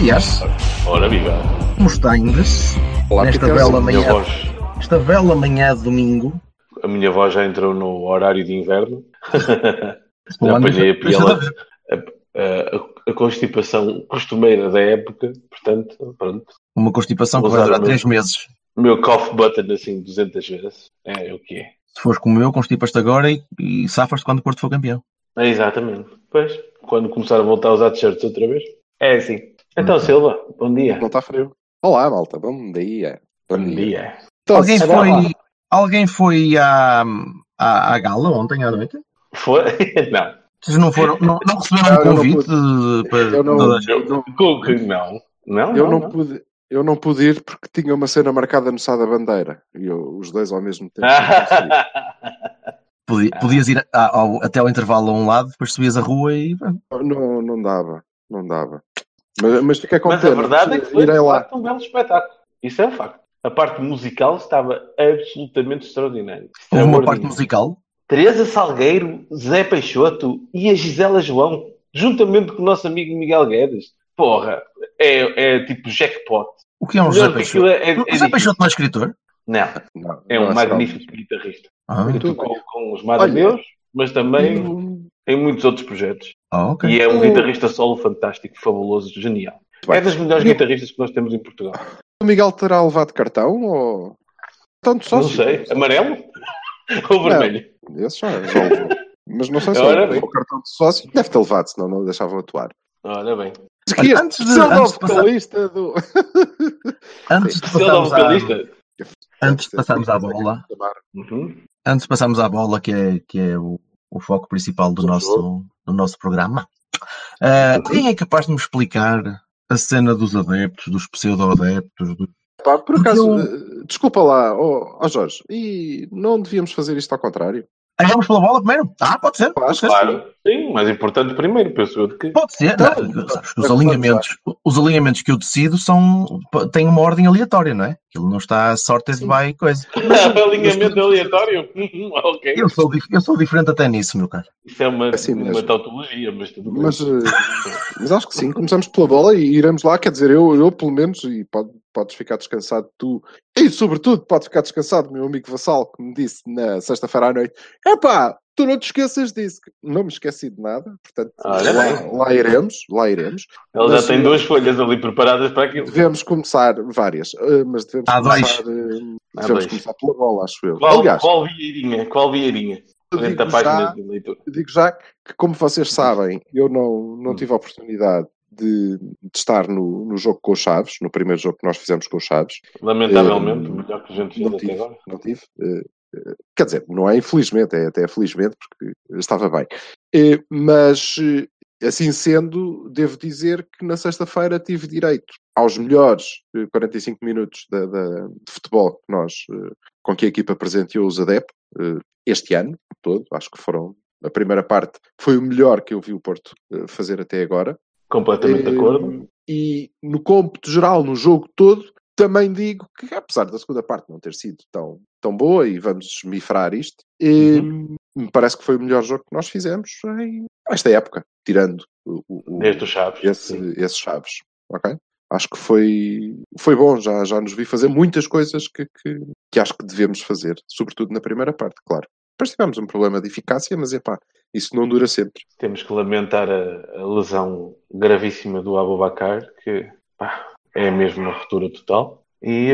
Días, Ora viva. como estás? Olá, Nesta bela manhã, voz, esta bela manhã de domingo. a minha voz já entrou no horário de inverno. Já apanhei a piela, a, a- a constipação costumeira da época. Portanto, pronto. Uma constipação que vai durar o 3 meses. O meu cough button assim 200 vezes. É o que é. Se fores como eu, constipas-te agora e, e safas-te quando o Porto for campeão. É exatamente. Pois, quando começar a voltar a usar t-shirts outra vez. É assim. Então. Silva, bom dia. Não está frio. Olá, malta. Bom dia. Bom dia. Então, alguém, foi, alguém foi à, à, à gala ontem à noite? Foi? Não. Vocês não foram, não, não receberam Não, um eu não convite de- para Eu não, toda a gente? eu não, não? Não, eu não, pude. Eu não pude ir porque tinha uma cena marcada no Sá da Bandeira. E eu, os dois ao mesmo tempo. não consegui. Podi- Podias ir a- ao- até ao intervalo a um lado, depois subias a rua e. não, não dava. Não dava. Mas, mas fiquei com Mas a verdade é que foi facto, um belo espetáculo. Isso é um facto. A parte musical estava absolutamente extraordinária. Houve uma parte musical. Teresa Salgueiro, Zé Peixoto e a Gisela João, juntamente com o nosso amigo Miguel Guedes. Porra, é, é tipo jackpot. O que é um que Peixoto? é- é- é O difícil. Peixoto não é escritor? Não, Não, é não um só- magnífico guitarrista. Ah. Tocou com os Maradeus, mas também em muitos outros projetos. Ah, ok. E é um Eu- guitarrista solo fantástico, fabuloso, genial. Bem. É das melhores Eu- guitarristas que nós temos em Portugal. O Miguel terá levado cartão ou. Tanto só Não sei, amarelo ou vermelho? Esse já, já levou. Mas não sei se Ora ele bem. levou o cartão de sócio. Deve ter levado, senão não o deixavam atuar. Ora bem. Olha, antes de- Ser o antes novo de passar- vocalista do. Antes de ele é passarmos à, antes de passarmos à bola, Uhum. antes de passarmos à bola, que é, que é o, o foco principal do Do nosso, do nosso programa, ah, quem é capaz de me explicar a cena dos adeptos, dos pseudo-adeptos? do- Pá, por acaso, eu- eh, desculpa lá, ó ó Jorge, e não devíamos fazer isto ao contrário? Ah, vamos pela bola primeiro? Ah, pode ser. Pode ser. Sim, mais importante primeiro, penso eu, de que. Pode ser. Então, Não, sabes é os, alinhamentos, os alinhamentos que eu decido são, têm uma ordem aleatória, não é? Aquilo não está sorte de vai coisa. Alinhamento aleatório. Uhum, ok. Eu sou, eu sou diferente até nisso, meu caro. Isso é uma, Assim mesmo. uma tautologia, mas tudo bem. Mas, eh, mas acho que sim, começamos pela bola e iremos lá, quer dizer, eu, eu pelo menos, e pode, podes ficar descansado tu, e sobretudo pode ficar descansado meu amigo Vassal, que me disse na sexta-feira à noite, epá, tu não te esqueças disso. Não me esqueci de nada, portanto, Olha lá, lá iremos, lá iremos. Ele mas- já tem duas folhas ali preparadas para aquilo. Devemos começar, várias, eh, mas devemos dois. começar, eh, devemos começar pela bola, acho eu. Qual, Aliás, qual vieirinha? Qual vieirinha? digo já- digo já que, como vocês sabem, eu não, não Hum. tive a oportunidade de, de estar no, no jogo com os Chaves, no primeiro jogo que nós fizemos com os Chaves. Lamentavelmente, Eh, o melhor que a gente fez Não até tive, agora. não tive. eh, eh, Quer dizer, não é infelizmente, é até felizmente, porque estava bem. Eh, Mas, eh, assim sendo, devo dizer que na sexta-feira tive direito aos melhores eh, 45 minutos da- da- de futebol que nós, eh, com que a equipa presenteou os adeptos eh, este ano todo. Acho que foram. A primeira parte foi o melhor que eu vi o Porto eh, fazer até agora. Completamente de Eh, acordo. E no cômputo geral, no jogo todo, também digo que, apesar da segunda parte não ter sido tão, tão boa, e vamos desmifrar isto, eh, me parece que foi o melhor jogo que nós fizemos em esta época, tirando o, o- o- Desde os Chaves. esse, sim. esses chaves. Ok? Acho que foi, foi bom, já, já nos vi fazer muitas coisas que, que, que acho que devemos fazer, sobretudo na primeira parte, claro. Depois tivemos um problema de eficácia, mas epá, isso não dura sempre. Temos que lamentar a, a lesão gravíssima do Abubacar, que pá, é mesmo uma ruptura total. E.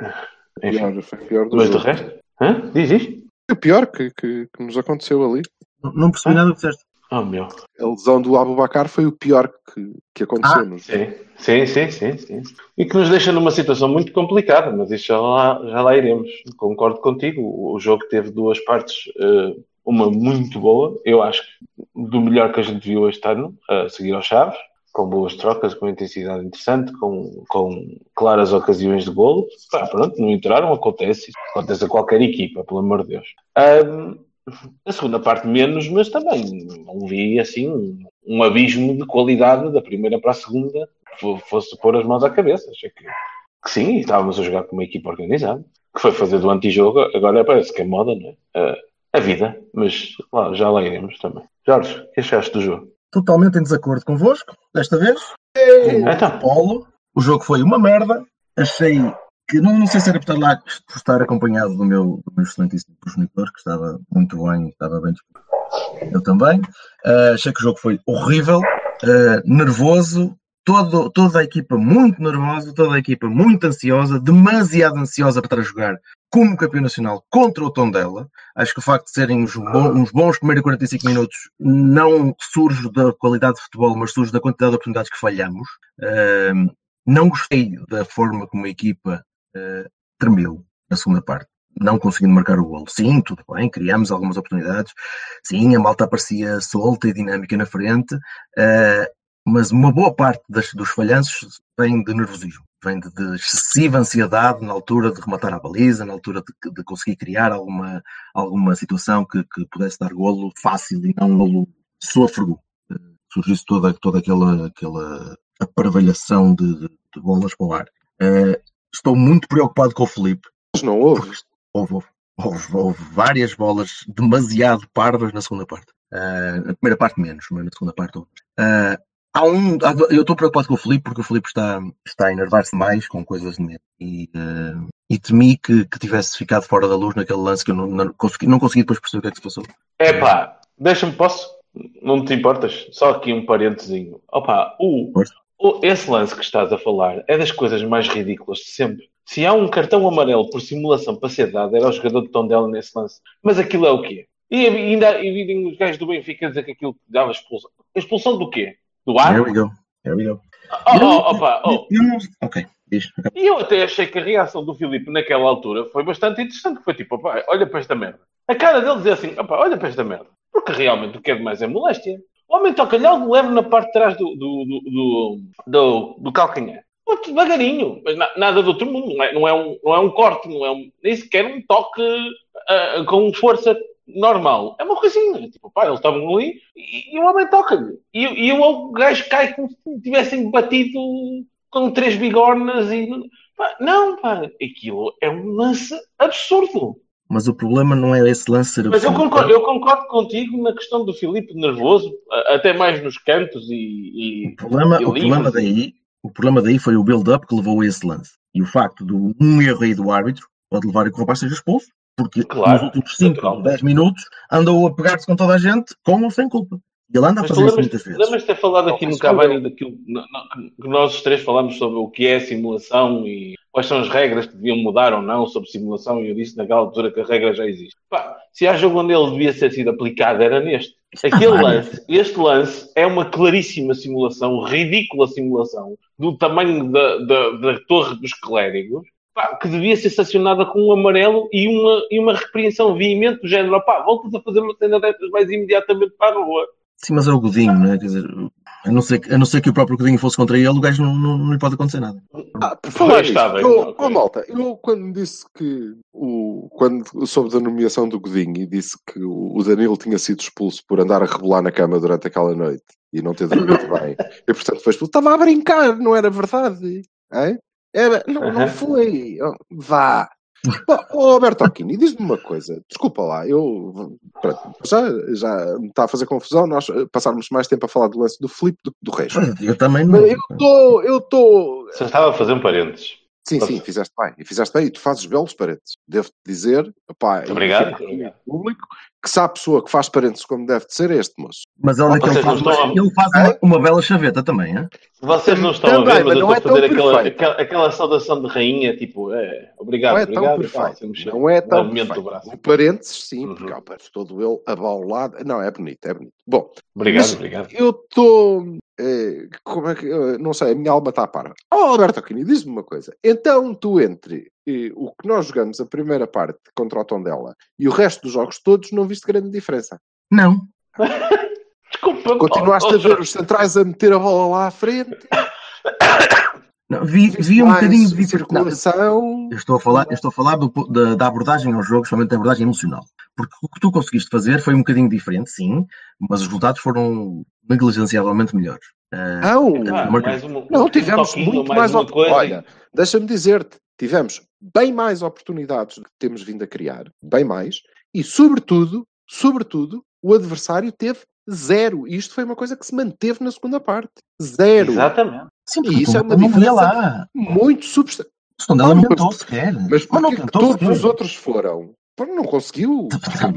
eh, enfim. Foi pior do Mas do jogo. resto? Hã? Diz isto? Foi o pior que, que, que nos aconteceu ali. Não- Não percebi nada do que disseste. Oh meu. A lesão do Abubacar foi o pior que, que aconteceu Ah, jogo. Sim, sim, sim, sim, sim. E que nos deixa numa situação muito complicada, mas isso já lá, já lá iremos. Concordo contigo. O, jogo teve duas partes eh, uma muito boa. Eu acho que do melhor que a gente viu este ano, a seguir aos Chaves, com boas trocas, com intensidade interessante, com, com claras ocasiões de golo. Pá, pronto, não entraram, acontece. Acontece a qualquer equipa, pelo amor de Deus. Um, a segunda parte menos, mas também não vi assim um, um abismo de qualidade da primeira para a segunda fosse pôr as mãos à cabeça. Achei que, que sim, estávamos a jogar com uma equipa organizada, que foi fazer do antijogo, agora parece que é moda, não é? Uh, a vida, mas lá, já lá iremos também. Jorge, o que achaste do jogo? Totalmente em desacordo convosco, desta vez. Então. Polo, o jogo foi uma merda. Achei que não, não sei se era por estar lá, por estar acompanhado do meu, do meu excelentíssimo progenitor, que estava muito bem, estava bem disposto. Eu também. Uh, achei que o jogo foi horrível, uh, nervoso, todo, toda a equipa muito nervosa, toda a equipa muito ansiosa, demasiado ansiosa para jogar como campeão nacional contra o Tondela. Acho que o facto de serem uns bons, uns bons primeiros 45 minutos não surge da qualidade de futebol, mas surge da quantidade de oportunidades que falhamos. Uh, não gostei da forma como a equipa uh, tremeu na segunda parte. Não conseguindo marcar o golo. Sim, tudo bem, criamos algumas oportunidades. Sim, a malta parecia solta e dinâmica na frente. Uh, mas uma boa parte das, dos falhanços vem de nervosismo, vem de, de, excessiva ansiedade na altura de rematar a baliza, na altura de, de conseguir criar alguma, alguma situação que, que, pudesse dar golo fácil e não golo sôfrego. Surgisse toda, toda aquela, aquela aparvalhação de, de, de bolas para o ar. Uh, estou muito preocupado com o Felipe. Mas não houve. Houve, houve, houve, houve várias bolas demasiado parvas na segunda parte. Uh, na primeira parte menos, mas na segunda parte houve. Uh, Há um, eu estou preocupado com o Felipe porque o Felipe está, está a enervar-se mais com coisas de medo. E, uh, e temi que, que tivesse ficado fora da luz naquele lance que eu não, não, consegui, não consegui depois perceber o que é que se passou. É pá, deixa-me, posso? Não te importas? Só aqui um parentezinho. Opa, o, o, esse lance que estás a falar é das coisas mais ridículas de sempre. Se há um cartão amarelo por simulação para ser dado, era o jogador de Tondela nesse lance. Mas aquilo é o quê? E ainda e vivem os gajos do Benfica dizer que aquilo dava expulsão. Expulsão do quê? Do ar? There we go. There we go. Oh, oh, opa, oh. Ok, diz. E eu até achei que a reação do Filipe naquela altura foi bastante interessante. Foi tipo, opa, olha para esta merda. A cara dele dizia assim, opa, olha para esta merda. Porque realmente o que é demais é moléstia. O homem toca-lhe algo leve na parte de trás do, do, do, do, do, do calcanhar. Muito devagarinho, mas na, nada do outro mundo. Não é, não é, um, não é um corte, não é um, nem sequer um toque uh, com força normal. É uma coisinha. Tipo, pá, eles estavam ali e, e o homem toca-lhe. E, e o gajo cai como se tivessem batido com três bigornas e. Pá, não, pá, aquilo é um lance absurdo. Mas o problema não é esse lance ser Mas eu concordo, eu concordo contigo na questão do Filipe nervoso, até mais nos cantos e. e o problema, e o problema daí. O problema daí foi o build-up que levou a esse lance. E o facto de um erro aí do árbitro pode levar a que o rapaz seja expulso. Porque claro, nos últimos 5 ou 10 minutos andou a pegar-se com toda a gente, com ou sem culpa. E ele anda a fazer isso muitas vezes. Lembras de ter falado aqui no Cavani daquilo que nós os três falamos sobre o que é simulação e quais são as regras que deviam mudar ou não sobre simulação e eu disse naquela altura que a regra já existe. Pá, se há jogo onde ele devia ser sido aplicado era neste. Aquele lance, este lance é uma claríssima simulação, ridícula simulação do tamanho da, da, da torre dos clérigos pá, que devia ser sancionada com um amarelo e uma, e uma repreensão veemente do género, pá, voltas a fazer uma cena destas mais imediatamente para a rua. Sim, mas é o Godinho, não é? Quer dizer, a não ser, a não ser que o próprio Godinho fosse contra ele, o gajo não, não, não lhe pode acontecer nada. Ah, por falar nisso, eu, oh, malta, eu quando disse que o, quando soube da nomeação do Godinho e disse que o, o Danilo tinha sido expulso por andar a rebolar na cama durante aquela noite e não ter dormido bem, e portanto foi expulso, estava a brincar, não era verdade. É? Era, não, não foi. Vá. Bom, oh, Alberto Aquini, diz-me uma coisa. Desculpa lá, eu já, já me está a fazer confusão nós passarmos mais tempo a falar do lance do Filipe do que do resto. Eu também não. Eu estou. Eu tô... Você estava a fazer um parênteses. Sim, sim, fizeste bem. E fizeste bem. E tu fazes belos parênteses. Devo-te dizer, opá, obrigado. público, que se há pessoa que faz parênteses como deve de ser é este moço. Mas olha que ele faz, a... ele faz uma, uma, bela chaveta também, é? Vocês não estão também, a ver, mas, mas eu estou é a fazer aquela, aquela, aquela, saudação de rainha, tipo, é, obrigado, não é obrigado. Tão perfeito. Não é tão perfeito. O parênteses, sim, uhum. porque é todo ele abaulado. Não, é bonito, é bonito. Bom, obrigado, obrigado. Eu estou é, como é que. Não sei, a minha alma está a par. Oh, Alberto Aquino, diz-me uma coisa. Então, tu entre eh, o que nós jogamos a primeira parte contra o Tondela e o resto dos jogos todos, não viste grande diferença. Não. Desculpa. Continuaste oh, a ver os centrais a meter a bola lá à frente. não vi, vi um bocadinho de circulação. Eu estou a falar, estou a falar do- da, da abordagem ao jogo, somente da abordagem emocional. Porque o que tu conseguiste fazer foi um bocadinho diferente, sim, mas os resultados foram negligenciavelmente melhores. Ah, Não, Ah, mais uma- não, um tivemos toquinho, muito mais uma oportunidades. coisa. Olha, deixa-me dizer-te, tivemos bem mais oportunidades do que temos vindo a criar, bem mais, e sobretudo, sobretudo, o adversário teve zero. E isto foi uma coisa que se manteve na segunda parte. Zero. Exatamente. sim, e isso é uma não diferença lá. Muito substancial. Não Mas- tentou sequer. Mas Mas não tentou todos sequer. os outros foram? Não conseguiu. Tá. Pá,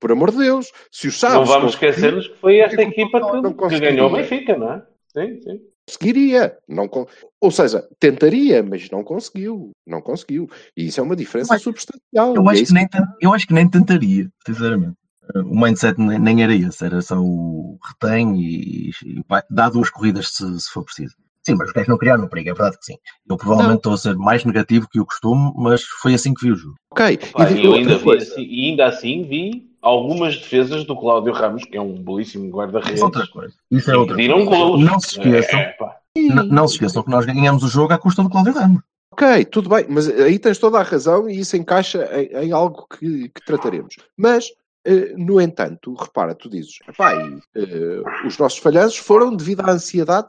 por amor de Deus. Se o Chaves não vamos esquecer-nos que foi esta equipa não que, que ganhou o Benfica, não é? Sim, sim. conseguiria. Não con- Ou seja, tentaria, mas não conseguiu. Não conseguiu. E isso é uma diferença Mas- substancial. Eu é acho, isso que nem, eu acho que nem tentaria, sinceramente. Uh, O mindset nem, nem era esse, era só o retém e, e vai- dá duas corridas se, se for preciso. Sim, mas os gajos não criaram perigo, é verdade que sim. Eu provavelmente estou a ser mais negativo que o costume, mas foi assim que vi o jogo. Ok. Pá, e e eu ainda vi assim, e ainda assim vi algumas defesas do Cláudio Ramos, que é um belíssimo Isso guarda-redes. é outra coisa. Isso é outra coisa. golos. Não se esqueçam, É, não se esqueçam que nós ganhamos o jogo à custa do Cláudio Ramos. Ok, tudo bem, mas aí tens toda a razão e isso encaixa em, em algo que, que trataremos. Mas, eh, no entanto, repara, tu dizes, "Epá, e, eh, os nossos falhanços foram devido à ansiedade.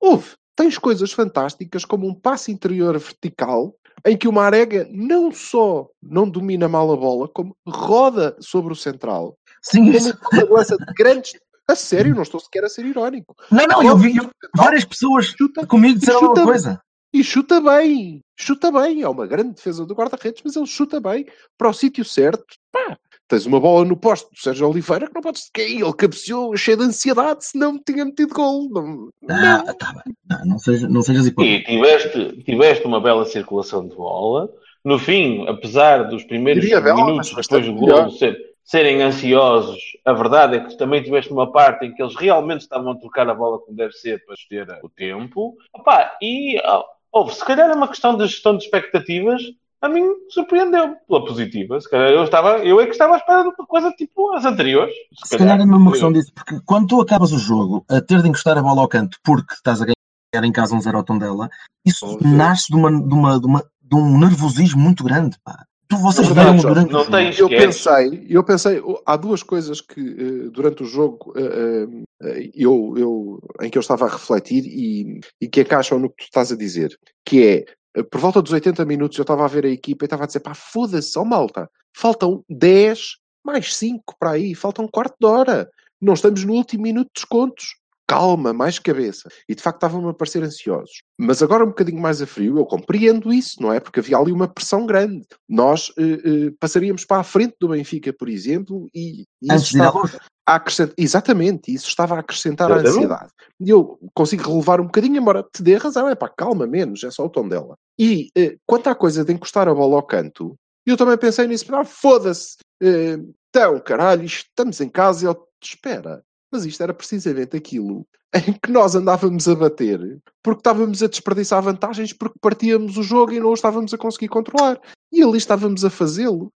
Houve. Tens coisas fantásticas como um passe interior vertical em que o Marega não só não domina mal a bola, como roda sobre o central. Sim, isso. uma lança de grandes... A sério, não estou sequer a ser irónico. Não, não, eu vi eu- várias pessoas Chuta, comigo disseram a mesma Chuta- coisa. e chuta bem, chuta bem. É uma grande defesa do guarda-redes, mas ele chuta bem para o sítio certo. Pá, tens uma bola no posto do Sérgio Oliveira que não podes cair. Ele cabeceou cheio de ansiedade, senão me tinha metido gol. Não, Ah, tá bem. Não, não, seja, não sejas hipócrita. E tiveste, tiveste uma bela circulação de bola. No fim, apesar dos primeiros Diria minutos depois do gol ser- serem ansiosos, a verdade é que também tiveste uma parte em que eles realmente estavam a trocar a bola como deve ser para ter o tempo. Opá, e ah, houve, se calhar é uma questão de gestão de expectativas. A mim surpreendeu pela positiva. Se calhar eu, estava, eu é que estava à espera de uma coisa tipo as anteriores. Se calhar é mesmo uma questão disso, porque quando tu acabas o jogo a ter de encostar a bola ao canto porque estás a ganhar em casa um zero ao Tondela, isso Óbvio. nasce de, uma, de, uma, de, uma, de um nervosismo muito grande. Pá. Tu, vocês Não tens, durante não tens- Eu pensei, eu pensei, oh, há duas coisas que eh, durante o jogo eh, eh, eu, eu, em que eu estava a refletir e, e que encaixam no que tu estás a dizer, que é por volta dos 80 minutos eu estava a ver a equipa e estava a dizer, pá, foda-se, ó malta, faltam 10 mais 5 para aí, faltam um quarto de hora, não estamos no último minuto de descontos. Calma, mais cabeça. E de facto estavam-me a parecer ansiosos. Mas agora um bocadinho mais a frio, eu compreendo isso, não é? Porque havia ali uma pressão grande. Nós eh, eh, passaríamos para a frente do Benfica, por exemplo, e, e isso estava. A acrescentar. Exatamente, isso estava a acrescentar a Exatamente. ansiedade. E eu consigo relevar um bocadinho, embora te dê razão, é pá, calma menos, é só o tom dela. E eh, quanto à coisa de encostar a bola ao canto, eu também pensei nisso, ah, foda-se, eh, então, caralho, estamos em casa e te espera. Mas isto era precisamente aquilo em que nós andávamos a bater porque estávamos a desperdiçar vantagens porque partíamos o jogo e não o estávamos a conseguir controlar. E ali estávamos a fazê-lo.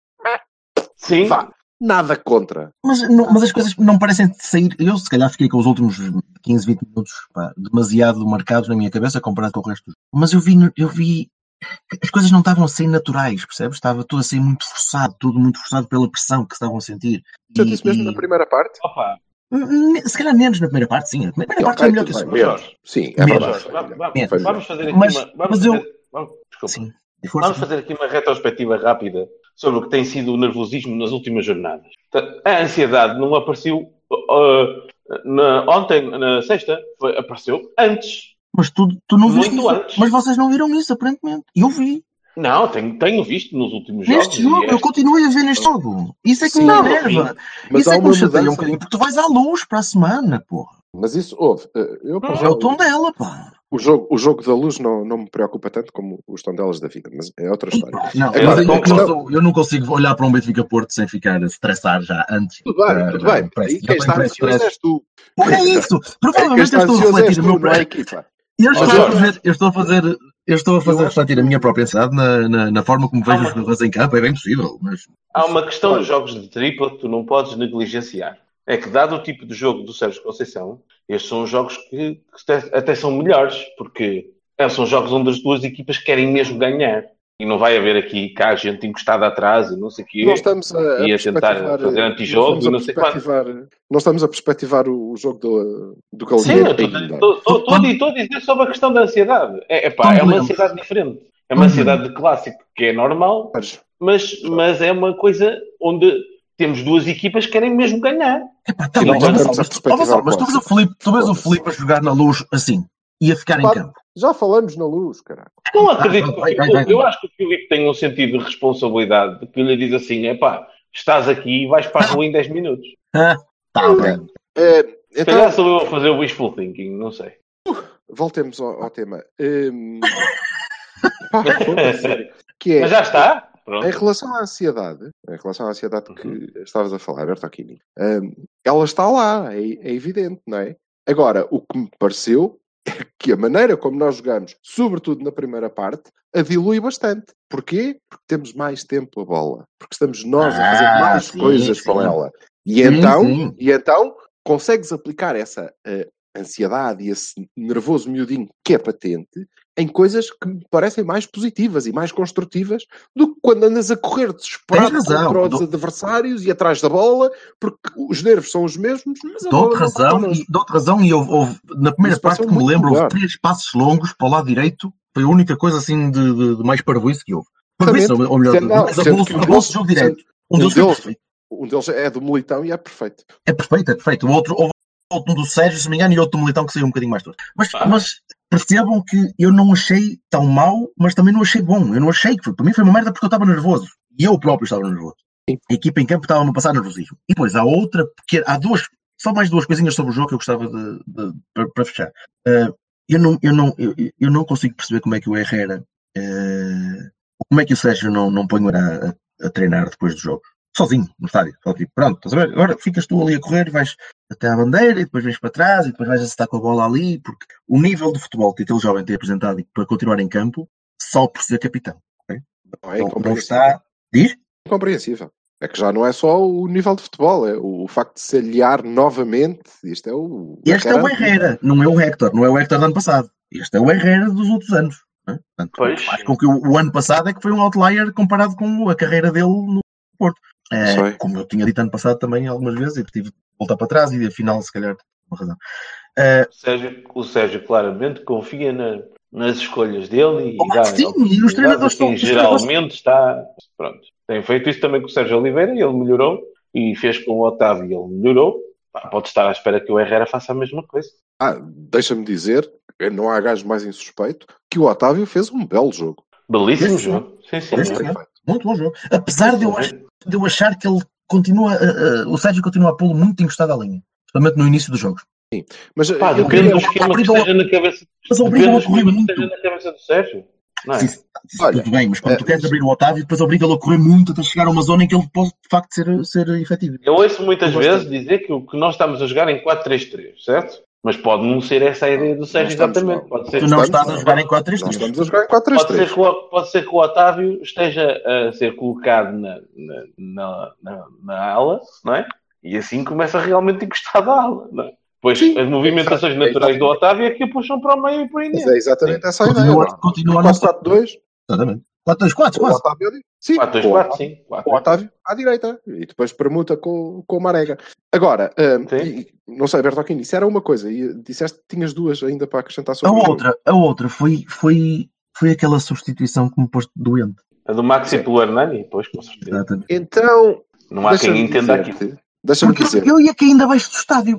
Sim, Vá, nada contra. Mas, não- mas as coisas não parecem sair. Eu, se calhar, fiquei com os últimos 15, 20 minutos pá, demasiado marcados na minha cabeça comparado com o resto. Mas eu vi, eu vi que as coisas não estavam a sair naturais, percebes? Estava tudo a sair muito forçado, tudo muito forçado pela pressão que estavam a sentir. Já E- disse mesmo e- na primeira parte? opa, Se calhar menos na primeira parte, sim. A primeira parte Ok, foi melhor que a segunda. melhor. Sim, é Melhor. vamos fazer aqui Mas- uma. Vamos mas eu- fazer, vamos, desculpa. Sim. Vamos fazer aqui uma retrospectiva rápida sobre o que tem sido o nervosismo nas últimas jornadas. A ansiedade não apareceu uh, na- ontem, na sexta, foi- apareceu antes. Mas tu, tu não Muito antes. Mas vocês não viram isso, aparentemente. Eu vi. Não, tenho, tenho visto nos últimos Neste jogos. jogo, e eu este- continuei a ver neste jogo. Isso é que Sim, me não, enerva. Mas Isso é que uma me chateia um bocadinho, porque tu vais à luz para a semana, porra. Mas isso houve. Eh, Eu, para Não, já, É o tom dela, pá. o, jogo, o jogo da luz não, não me preocupa tanto como os tondelas da vida, mas é outra história. Não, eu, eu não sou- eu não consigo olhar para um Benfica Porto sem ficar a estressar já antes. Tudo bem, Já- tudo bem. E quem está ansioso stress. és tu. Porra, é isso. Provavelmente eu estou a refletir o meu é equipa. Eu estou a fazer, eu estou a fazer, eu estou a fazer refletir a minha própria ansiedade na, na, na forma como vejo os jogadores em campo, é bem possível, mas Há uma questão nos jogos de tripla que tu não podes negligenciar. É que, dado o tipo de jogo do Sérgio Conceição, estes são os jogos que, que até, são melhores, porque são jogos onde as duas equipas querem mesmo ganhar. E não vai haver aqui cá gente encostada atrás e não sei o quê. Nós estamos a, E a perspectivar- tentar fazer antijogo nós e estamos a não sei quanto. perspectivar- Nós estamos a perspectivar o, o jogo do, do Sim, Galeão ainda. estou a dizer sobre a questão da ansiedade. É, epá, é uma ansiedade diferente. É uma Uhum. ansiedade de clássico, que é normal, Mas, mas, mas é uma coisa onde temos duas equipas que querem mesmo ganhar. Epá, tá Sim, bem, mas, estamos a mas, Vassal, mas tu vês o Filipe, tu vês o Filipe a jogar na luz assim, e a ficar em Claro. campo. já falamos na luz, caralho. Não acredito. vai, que vai, vai. Eu acho que o Filipe tem um sentido de responsabilidade que lhe diz assim: é pá, estás aqui e vais para a rua em 10 minutos. Ah, tá bem. É, Se então, calhar sou eu a fazer o wishful thinking, não sei. voltemos ao, ao tema. Hum, pá, foda-se. que é, Mas já está. Pronto. Em relação à ansiedade, em relação à ansiedade que estavas a falar, Bertolini, hum, ela está lá, é, é evidente, não é? Agora, o que me pareceu que a maneira como nós jogamos, sobretudo na primeira parte, a dilui bastante. Porquê? Porque temos mais tempo a bola. Porque estamos nós a fazer Ah, mais sim, coisas sim. com ela. E Sim, então, e então consegues aplicar essa eh, ansiedade e esse nervoso miudinho que é patente em coisas que me parecem mais positivas e mais construtivas do que quando andas a correr desesperado contra os Dou- adversários e atrás da bola, porque os nervos são os mesmos, mas a não está razão, connosco. e, dou-te razão e houve, houve- na primeira Isso parte que me lembro, houve melhor. três passos longos para o lado direito, foi a única coisa assim de, de, de mais parvoíce que houve. Parvoíce, ou melhor, não, mais a bolsa um jogo direto. Um deles. Um é do Militão e é perfeito. É perfeito, é perfeito. O outro, houve outro do Sérgio, se não me engano, e outro do Militão que saiu um bocadinho mais todo. Mas, Ah. mas percebam que eu não achei tão mau, mas também não achei bom. Eu não achei que foi. Para mim foi uma merda porque eu estava nervoso. E eu próprio estava nervoso. Sim. A equipa em campo estava a passar nervosismo. E depois há outra, porque há duas, só mais duas coisinhas sobre o jogo que eu gostava de, de- para, para fechar. Ah, eu, não, eu, não, eu, eu não consigo perceber como é que o Herrera, ah, como é que o Sérgio não, não põe a, a, a treinar depois do jogo. Sozinho, no estádio. Só tipo, pronto, estás a ver? Agora ficas tu ali a correr e vais até à bandeira e depois vens para trás e depois vais acertar com a bola ali, porque o nível de futebol que aquele jovem tem apresentado e para continuar em campo, só por ser capitão. ok? Não é Não, não incompreensível. está. Diz? Incompreensível. É que já não é só o nível de futebol, é o facto de se aliar novamente. Isto é o. Este é o Herrera. Não é o Hector, não é o Hector do ano passado. Este é o Herrera dos outros anos. não é? Portanto, Pois. faz com que o, o ano passado é que foi um outlier comparado com a carreira dele no Porto. É, como eu tinha dito ano passado também algumas vezes, e tive de voltar para trás e afinal, se calhar, uma razão. É, O Sérgio, o Sérgio claramente confia na- nas escolhas dele e Oh, dá sim, e os treinadores estão- treinadores- geralmente está. Pronto. Tem feito isso também com o Sérgio Oliveira e ele melhorou. E fez com o Otávio e ele melhorou. Pá, pode estar à espera que o Herrera faça a mesma coisa. Ah, deixa-me dizer, não há gajo mais insuspeito, que o Otávio fez um belo jogo. Belíssimo Esse- jogo. Sim, sim. esse- é. muito bom jogo. Apesar de eu, ach- de eu achar que ele continua, uh, uh, o Sérgio continua a pô-lo muito encostado à linha, especialmente no início dos jogos. Mas Pá, eu queria- do esquema que esteja na cabeça. Mas do a correr que muito. esteja na cabeça do Sérgio. Não é? Sim, sim, Olha, tudo bem, mas quando é, tu queres abrir o Otávio, depois obriga-lo a correr muito até chegar a uma zona em que ele pode de facto ser, ser efetivo. Eu ouço muitas Eu gosto vezes dizer que o que nós estamos a jogar em 4-3-3, certo? Mas pode não ser essa a ideia do Sérgio exatamente. Pode ser, Tu não estás a jogar em Nós 4-3-3. estamos a jogar em pode, ser 4-3-3. que o, pode ser que o Otávio esteja a ser colocado na, na, na, na, na ala, não é? E assim começa realmente encostado à ala, não é? Pois Sim, as movimentações é naturais do Otávio é que o puxam para o meio e por aí Mas dentro. é exatamente essa a Continua, ideia. continua a não ser. 4-4-2, Exatamente. 4-2-4, com o quase. Otávio ali. Sim, 4, 2, com o 4, Otávio- sim. com o 4. Otávio à direita e depois permuta com, com o Marega. Agora, Sim. e- não sei, Bertolini, isso era uma coisa e disseste que tinhas duas ainda para acrescentar A sobre o jogo. outra, a outra foi, foi, foi aquela substituição que me pôs doente. A do Maxi pelo Hernani, pois, com certeza. Exatamente. Então, Não há quem deixa-me entenda aquilo. Deixa-me dizer. eu, eu ia que ainda abaixo do estádio.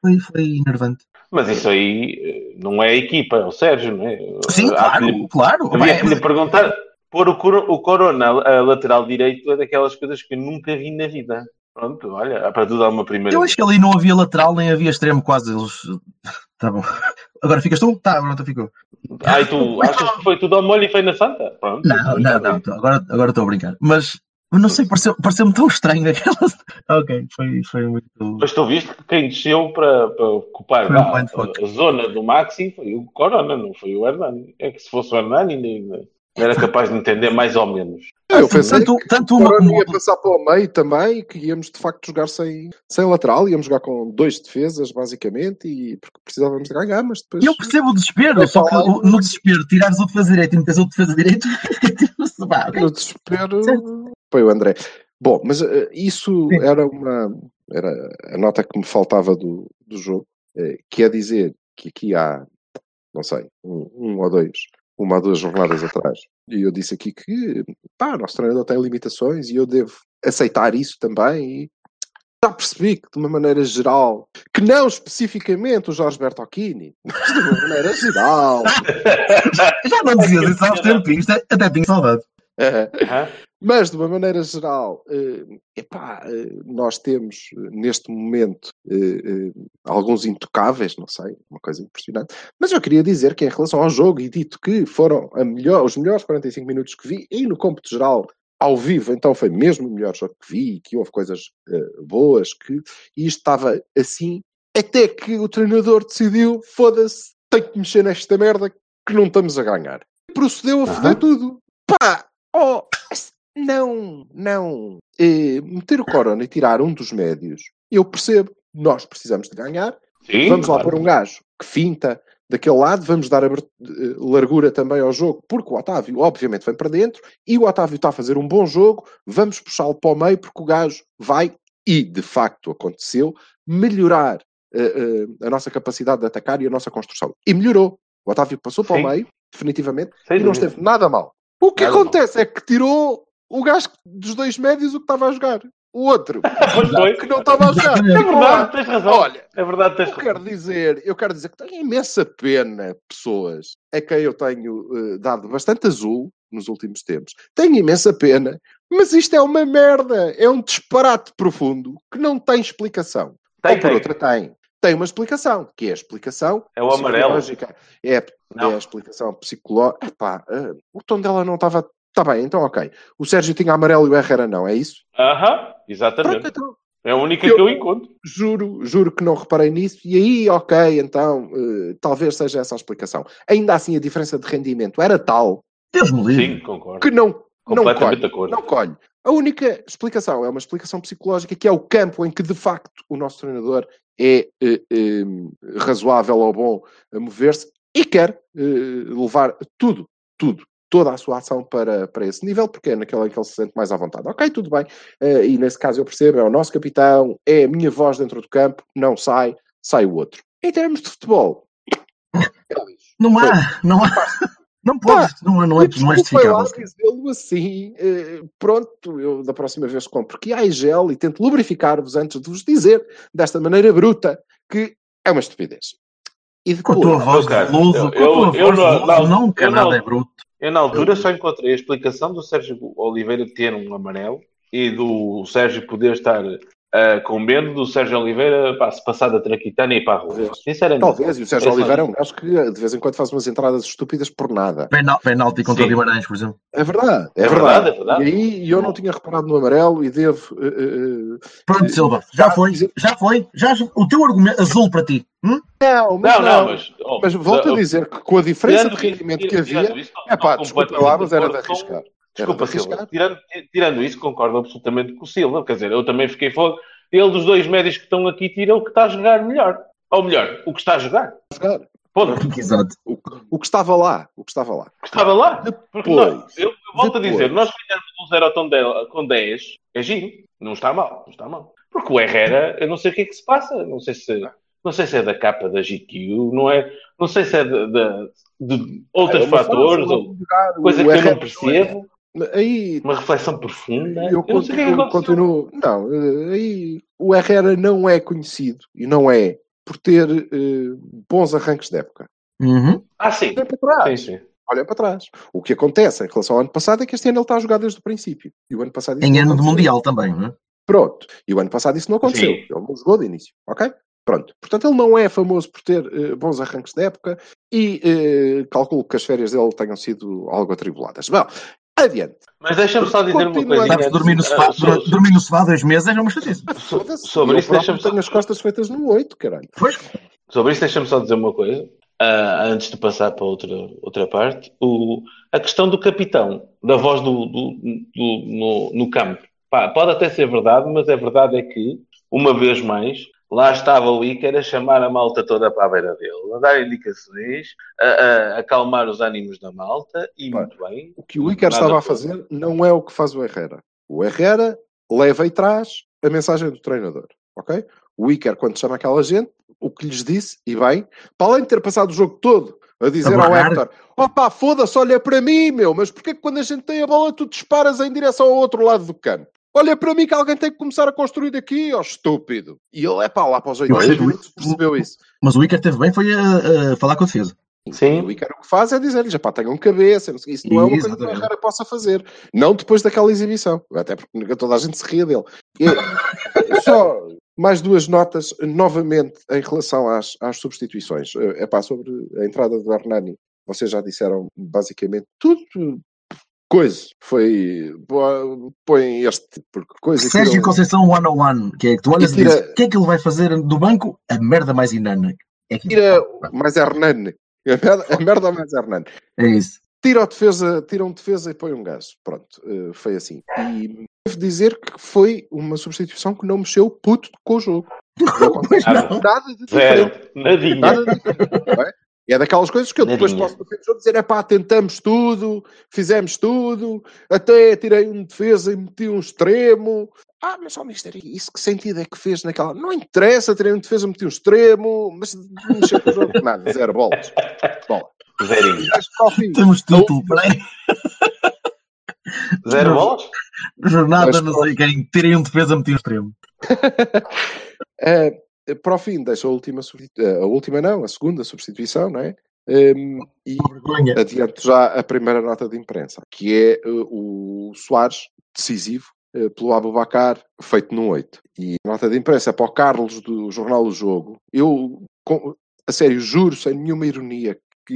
Foi, foi enervante. Mas isso aí eh, não é a equipa, é o Sérgio, não é? Sim, Há que claro, lhe- claro. Havia que lhe perguntar. Pôr o, o Corona a lateral direito é daquelas coisas que eu nunca vi na vida. Pronto, olha, há para tudo há uma primeira Eu acho que ali não havia lateral nem havia extremo quase. Eles... Tá bom. Agora ficas tu? Tá, pronto, ficou. Ah, e tu achas que foi tudo ao molho e foi na Santa? Pronto. Não, não, não. tô- Agora, agora estou a brincar. Mas Eu não sei, pareceu- pareceu-me tão estranho aquela. ok, foi, foi muito. Mas tu viste que quem desceu para, para ocupar um a, a zona do Maxi foi o Corona, não foi o Hernani. É que se fosse o Hernani ainda, era capaz de entender mais ou menos. Eu pensei tanto, que tanto o uma Corona como ia passar pelo meio também que íamos de facto jogar sem, sem lateral, íamos jogar com dois defesas basicamente e porque precisávamos de ganhar, mas depois. E eu percebo o desespero, só que o- no desespero, tirares o defesa direito e metes o defesa direito, ok. No desespero. Foi o André. Bom, mas eh, isso Sim. era uma era a nota que me faltava do, do jogo, eh, que é dizer que aqui há, não sei, um, um ou dois, uma ou duas jornadas atrás, e eu disse aqui que pá, o nosso treinador tem limitações e eu devo aceitar isso também e já percebi que de uma maneira geral, que não especificamente o Jorge Bertocchini, mas de uma maneira geral, Já não dizias isso há uns tempinhos, até- até tinha saudade. Mas, de uma maneira geral, eh, epá, eh, nós temos eh, neste momento eh, eh, alguns intocáveis, não sei, uma coisa impressionante. Mas eu queria dizer que, em relação ao jogo, e dito que foram melhor- os melhores 45 minutos que vi, e no cômputo geral, ao vivo, então foi mesmo o melhor jogo que vi, que houve coisas eh, boas, que e isto estava assim, até que o treinador decidiu: foda-se, tenho que mexer nesta merda que não estamos a ganhar. E procedeu a foder tudo. Pá, não, não. Eh, meter o Corona e tirar um dos médios, eu percebo. Nós precisamos de ganhar. Sim, vamos lá claro. pôr um gajo que finta daquele lado, vamos dar eh, largura também ao jogo, porque o Otávio, obviamente, vem para dentro e o Otávio está a fazer um bom jogo. Vamos puxá-lo para o meio, porque o gajo vai, e de facto aconteceu, melhorar eh, eh, a nossa capacidade de atacar e a nossa construção. E melhorou. O Otávio passou para Sim. o meio, definitivamente, Sem e não dúvida. esteve nada mal. O que Nada acontece é que tirou o gajo dos dois médios o que estava a jogar. O outro, que não estava a jogar. É verdade, tens razão. Olha, É verdade, tens eu razão. quero dizer, eu quero dizer que tenho imensa pena pessoas a quem eu tenho eh, dado bastante azul nos últimos tempos. Tenho imensa pena, mas isto é uma merda, é um disparate profundo que não tem explicação. Tem, Ou por tem. outra tem. Tem uma explicação, que é a explicação É o amarelo. psicológica. É, é a explicação psicológica. Epá, eh, o tom dela não estava. Está bem, então ok. O Sérgio tinha amarelo e o Herrera não, é isso? Aham, Pronto, exatamente. então, É a única Eu- que eu encontro. juro, juro que não reparei nisso, e aí, ok, então, eh, talvez seja essa a explicação. Ainda assim, a diferença de rendimento era tal Deus me livre. Sim, concordo. que não, não colhe. acordo. Não colhe. A única explicação é uma explicação psicológica, que é o campo em que, de facto, o nosso treinador é eh, eh, razoável ou bom a mover-se e quer eh, levar tudo, tudo, toda a sua ação para, para esse nível, porque é naquela em que ele se sente mais à vontade. Ok, tudo bem. Eh, e nesse caso eu percebo, é o nosso capitão, é a minha voz dentro do campo, não sai, sai o outro. Em termos de futebol, é. Não há, não há. Não podes, não, é- não é, não é justificável. dizê-lo assim. eh, pronto, eu da próxima vez compro que há gel e tento lubrificar-vos antes de vos dizer desta maneira bruta que é uma estupidez. E Com a tua depois, voz cara, de eu- com a tua eu- voz eu de não- veloso, não, nunca eu não- nada é bruto. Eu, na altura, só encontrei a explicação do Sérgio Oliveira ter um amarelo e do Sérgio poder estar ah, com medo do Sérgio Oliveira pá, se passar da traquitana e para a rua. Talvez. Sinceramente. talvez, e o Sérgio É Oliveira é um gajo que de vez em quando faz umas entradas estúpidas por nada. Penal- Penalti contra o Sim. Guimarães, por exemplo. É verdade, é, É verdade. verdade, é verdade. E aí eu não tinha reparado no amarelo e devo. eh, eh, eh, Pronto, Silva, já foi, já foi. Já, o teu argumento azul para ti. Hum? não, mas Não, não, mas. oh, Mas volto a oh, dizer que com a diferença de rendimento que havia, é pá, desculpa lá, mas era de arriscar. Desculpa, de Silva. Tirando, tirando isso, concordo absolutamente com o Silva. Quer dizer, eu também fiquei fogo. Ele dos dois médios que estão aqui tira o que está a jogar melhor. Ou melhor, o que está a jogar. Jogar. Exato. O, o que estava lá, o que estava lá. O que estava lá. Porque nós, Depois, eu, eu volto depois. a dizer, nós ganharmos um 0 ao tom de- com 10 é giro. Não está mal. Não está mal. Porque o Herrera, eu não sei o que é que se passa. Não sei se, não sei se é da capa da GQ, não, é, não sei se é de, de- de outros É uma fatores, forma ou coisa o que eu não Herrera percebo. Aí Uma reflexão profunda. eu Eu é continuo, continuo- Não, aí o Herrera não é conhecido e não é por ter eh, bons arranques de época. Uhum. Ah, sim. Olha para trás. Sim, sim. Olha para trás. O que acontece em relação ao ano passado é que este ano ele está a jogar desde o princípio. E o ano passado Em ano de. Mundial também, não é? Pronto. E o ano passado isso não aconteceu. Sim. Ele não jogou de início. Ok? Pronto. Portanto, ele não é famoso por ter eh, bons arranques de época e eh, calculo que as férias dele tenham sido algo atribuladas. Bom, Adiante. Mas deixa-me só dizer uma coisa. Sabes, dormir no sofá, dur- dormir no sofá dois meses é uma chatice. Foda-se. sobre isso, deixa-me só- tenho as costas feitas no 8, caralho. Pois, Sobre isso, deixa-me só dizer uma coisa, ah, antes de passar para outra, outra parte. O, a questão do capitão, da voz do, do- do- no, no campo. Pá, pode até ser verdade, mas a verdade é que, uma vez mais, lá estava o Iker a chamar a malta toda para a beira dele, a dar indicações, a, a- a acalmar os ânimos da malta, e Pá, muito bem. O que o Iker estava a fazer não é o que faz o Herrera. O Herrera leva e traz a mensagem do treinador, ok? O Iker, quando chama aquela gente, o que lhes disse, e bem, para além de ter passado o jogo todo a dizer A ao. Hector, opá, foda-se, olha para mim, meu, mas porquê que quando a gente tem a bola tu disparas em direção ao outro lado do campo? Olha para mim que alguém tem que começar a construir daqui, ó estúpido. E ele, é pá, lá para os 80 percebo minutos percebeu isso. mas o Iker teve bem, foi a, a falar com a defesa. Sim, o Iker o que faz é dizer-lhes, pá, tenham cabeça, isso não é uma coisa que o. Herrera possa fazer. Não depois daquela exibição. Até porque toda a gente se ria dele. E, só mais duas notas, novamente, em relação às, às substituições. É pá, sobre a entrada do Hernani. Vocês já disseram basicamente tudo. Coisa. Foi. Põe este. Porque coisa. Sérgio tirou- Conceição 101, que é que tu olhas e, E tira- dizes, o que é que ele vai fazer do banco? A merda mais inana. É, que- Tira mais Hernani. A merda, a merda mais Hernani. é isso. tira, o defesa, tira um defesa e põe um gajo. Pronto, eh, foi assim. E devo dizer que foi uma substituição que não mexeu puto com o jogo. Não. Nada de zero, diferente. nadinha. Nada de diferente. É? E é daquelas coisas que eu depois Nadinha. posso dizer: é pá, tentamos tudo, fizemos tudo, até tirei um defesa e meti um extremo. Ah, mas ó, mister, isso que sentido é que fez naquela. Não interessa, tirei um defesa, meti um extremo, mas mexer com o jogo, nada, zero bolas. Bola. Zerinho. Temos título, peraí. Zero bolas? Jornada, Mas não sei quem. Tirei um defesa, meti um extremo. Eh, para o fim, deixa a última, eh, a última não, a segunda substituição, não é? Ehm, e Vergonha. adianto já a primeira nota de imprensa, que é eh, o Soares, decisivo, eh, pelo Abubacar, feito no 8. E a nota de imprensa para o Carlos do Jornal do Jogo. Eu, com- a sério, juro, sem nenhuma ironia, que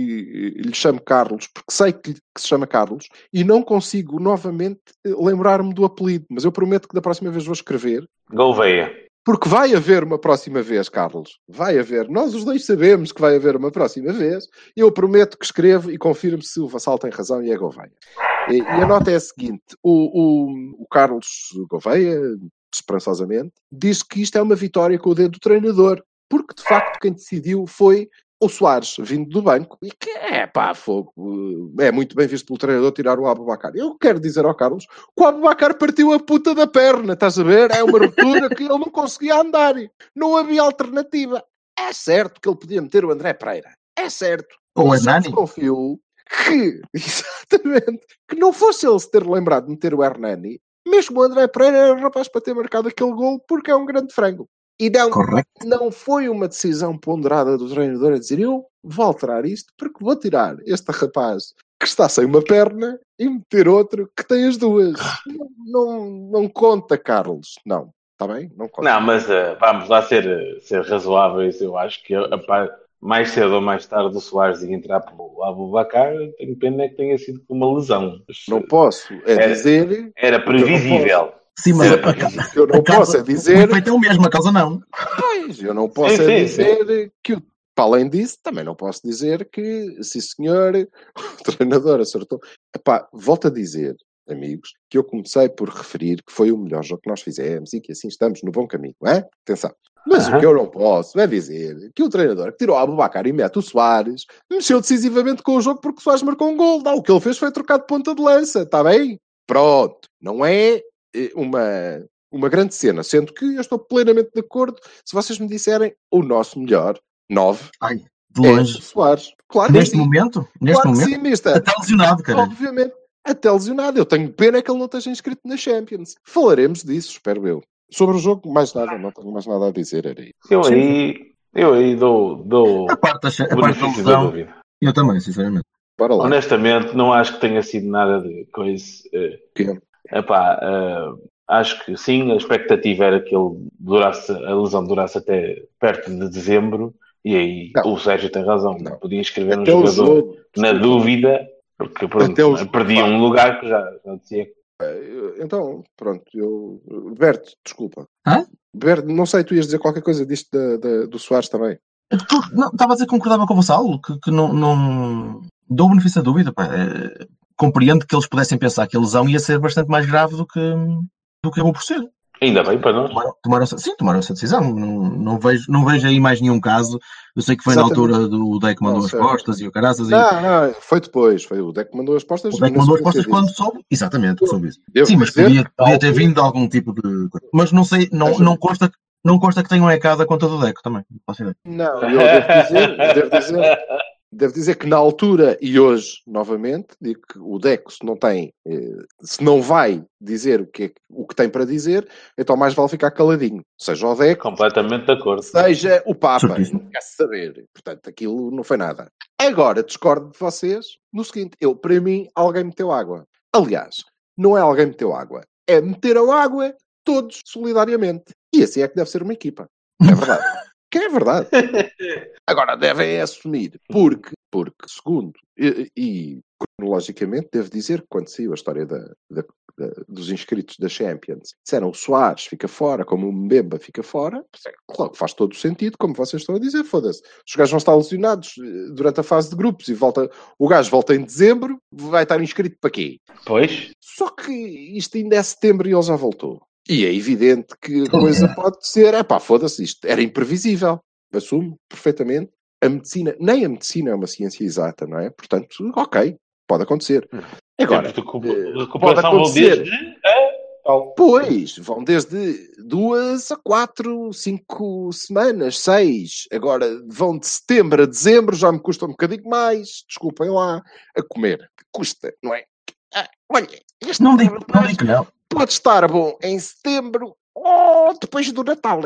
eh, lhe chamo Carlos, porque sei que, que se chama Carlos, e não consigo novamente eh, lembrar-me do apelido, mas eu prometo que da próxima vez vou escrever Gouveia. Porque vai haver uma próxima vez, Carlos. Vai haver. Nós os dois sabemos que vai haver uma próxima vez. Eu prometo que escrevo e confirmo se o Vassal tem razão e é Gouveia. E, a nota é a seguinte: o, o, o Carlos Gouveia, esperançosamente, diz que isto é uma vitória com o dedo do treinador. Porque, de facto, quem decidiu foi o Soares, vindo do banco, e que é pá, fogo. É muito bem visto pelo treinador tirar o Abubacar. Eu quero dizer ao Carlos que o Abubacar partiu a puta da perna, estás a ver? É uma ruptura que ele não conseguia andar. Não havia alternativa. É certo que ele podia meter o André Pereira. É certo. Ou só Hernani. desconfiou que, exatamente, que não fosse ele se ter lembrado de meter o Hernani, mesmo o André Pereira era o rapaz para ter marcado aquele gol porque é um grande frango. E não, não foi uma decisão ponderada do treinador a dizer eu vou alterar isto porque vou tirar este rapaz que está sem uma perna e meter outro que tem as duas. Não, não, não conta, Carlos. Não. Está bem? Não conta. Não, mas eh, vamos lá ser, eh, ser razoáveis. Eu acho que epá, mais cedo ou mais tarde o Soares ia entrar pelo Abubacar. Tenho pena é que tenha sido com uma lesão. Não posso é É. dizer Era previsível. Sim, mas Era a, que eu não a causa- posso é O dizer efeito é o mesmo, a causa não. Pois, eu não posso Sim, é sim, dizer que, o- para além disso, também não posso dizer que, sim senhor, o treinador acertou. Epá, volto a dizer, amigos, que eu comecei por referir que foi o melhor jogo que nós fizemos e que assim estamos no bom caminho, não é? Atenção. Mas o Aham. que eu não posso é dizer que o treinador que tirou a Abubacar e mete o Soares mexeu decisivamente com o jogo porque o Soares marcou um gol. Não, o que ele fez foi trocar de ponta de lança, está bem? Pronto. Não é uma, uma grande cena, sendo que eu estou plenamente de acordo se vocês me disserem o nosso melhor 9 Ai, de é longe. Soares. Claro Neste sim. momento, neste claro momento, sim, mister. até lesionado, cara. Obviamente, até lesionado. Eu tenho pena que ele não esteja inscrito na Champions. Falaremos disso, espero eu. Sobre o jogo, mais nada, não tenho mais nada a dizer. Era. Eu aí, eu aí dou, dou A parte da, a parte da lesão, eu também, sinceramente. Honestamente, não acho que tenha sido nada de coisa. eh, Quê? Epá, eh, acho que sim, a expectativa era que ele durasse, a lesão durasse até perto de dezembro, e aí Não. o Sérgio tem razão. Não. Podia escrever um Até o jogador jogo. na dúvida Porque pronto, os- perdia um lugar que já, já dizia. Eh, Então, pronto, eu. Berto, desculpa. Hã? Berto, não sei, tu ias dizer qualquer coisa disto da- da- do Soares também. Estava a dizer que concordava com o Vassalo, que, que não, não dou o benefício da dúvida. pá. É, compreendo que eles pudessem pensar que a lesão ia ser bastante mais grave do que, do que acabou por ser. Ainda bem para nós. Tomaram, tomaram, sim, tomaram essa decisão. Não, não, vejo, não vejo aí mais nenhum caso. Eu sei que foi Exatamente. na altura do Deck mandou Não, as certo. costas e o caraças. E, Não, não, foi depois. Foi o Deck que mandou as postas. o Deck na mandou as postas quando soube. Exatamente, soube isso. Devo Sim, mas dizer, podia, podia ter altura- vindo de algum tipo de coisa. Mas não sei, não, não, consta, não consta que tenham ecado a conta do Deco também. Não. Não, eu devo dizer, eu devo dizer, devo dizer que na altura e hoje, novamente, digo que o Deco, se não tem, eh, se não vai dizer o que, é o que tem para dizer, então mais vale ficar caladinho. Seja o Deco, Completamente de acordo. seja o Papa. Não quer saber. Portanto, aquilo não foi nada. Agora, discordo de vocês no seguinte: eu, para mim, alguém meteu água. Aliás, não é alguém meteu água, é meteram água todos solidariamente. E assim é que deve ser uma equipa. É verdade. que é verdade. Agora, devem assumir, porque, porque segundo, e, e cronologicamente, devo dizer que quando saiu a história da, da- da- dos inscritos da Champions, disseram o Soares fica fora, como o Mbemba fica fora, claro, faz todo o sentido, como vocês estão a dizer, foda-se. Os gajos vão estar lesionados eh, durante a fase de grupos e volta, o gajo volta em dezembro, vai estar inscrito para quê? Pois, Só que isto ainda é setembro e ele já voltou. E é evidente que a coisa pode ser, é pá, foda-se, isto era imprevisível. Assumo perfeitamente. A medicina, nem a medicina é uma ciência exata, não é? Portanto, ok, pode acontecer. Agora, Tempos de eh, recu- recuperação vão acontecer. tal. Pois, vão desde duas a quatro, cinco semanas, seis. Agora vão de setembro a dezembro, já me custa um bocadinho mais, desculpem lá, a comer. Custa, não é? Olha, este Não digo, não digo não. pode estar bom em setembro ou depois do Natal.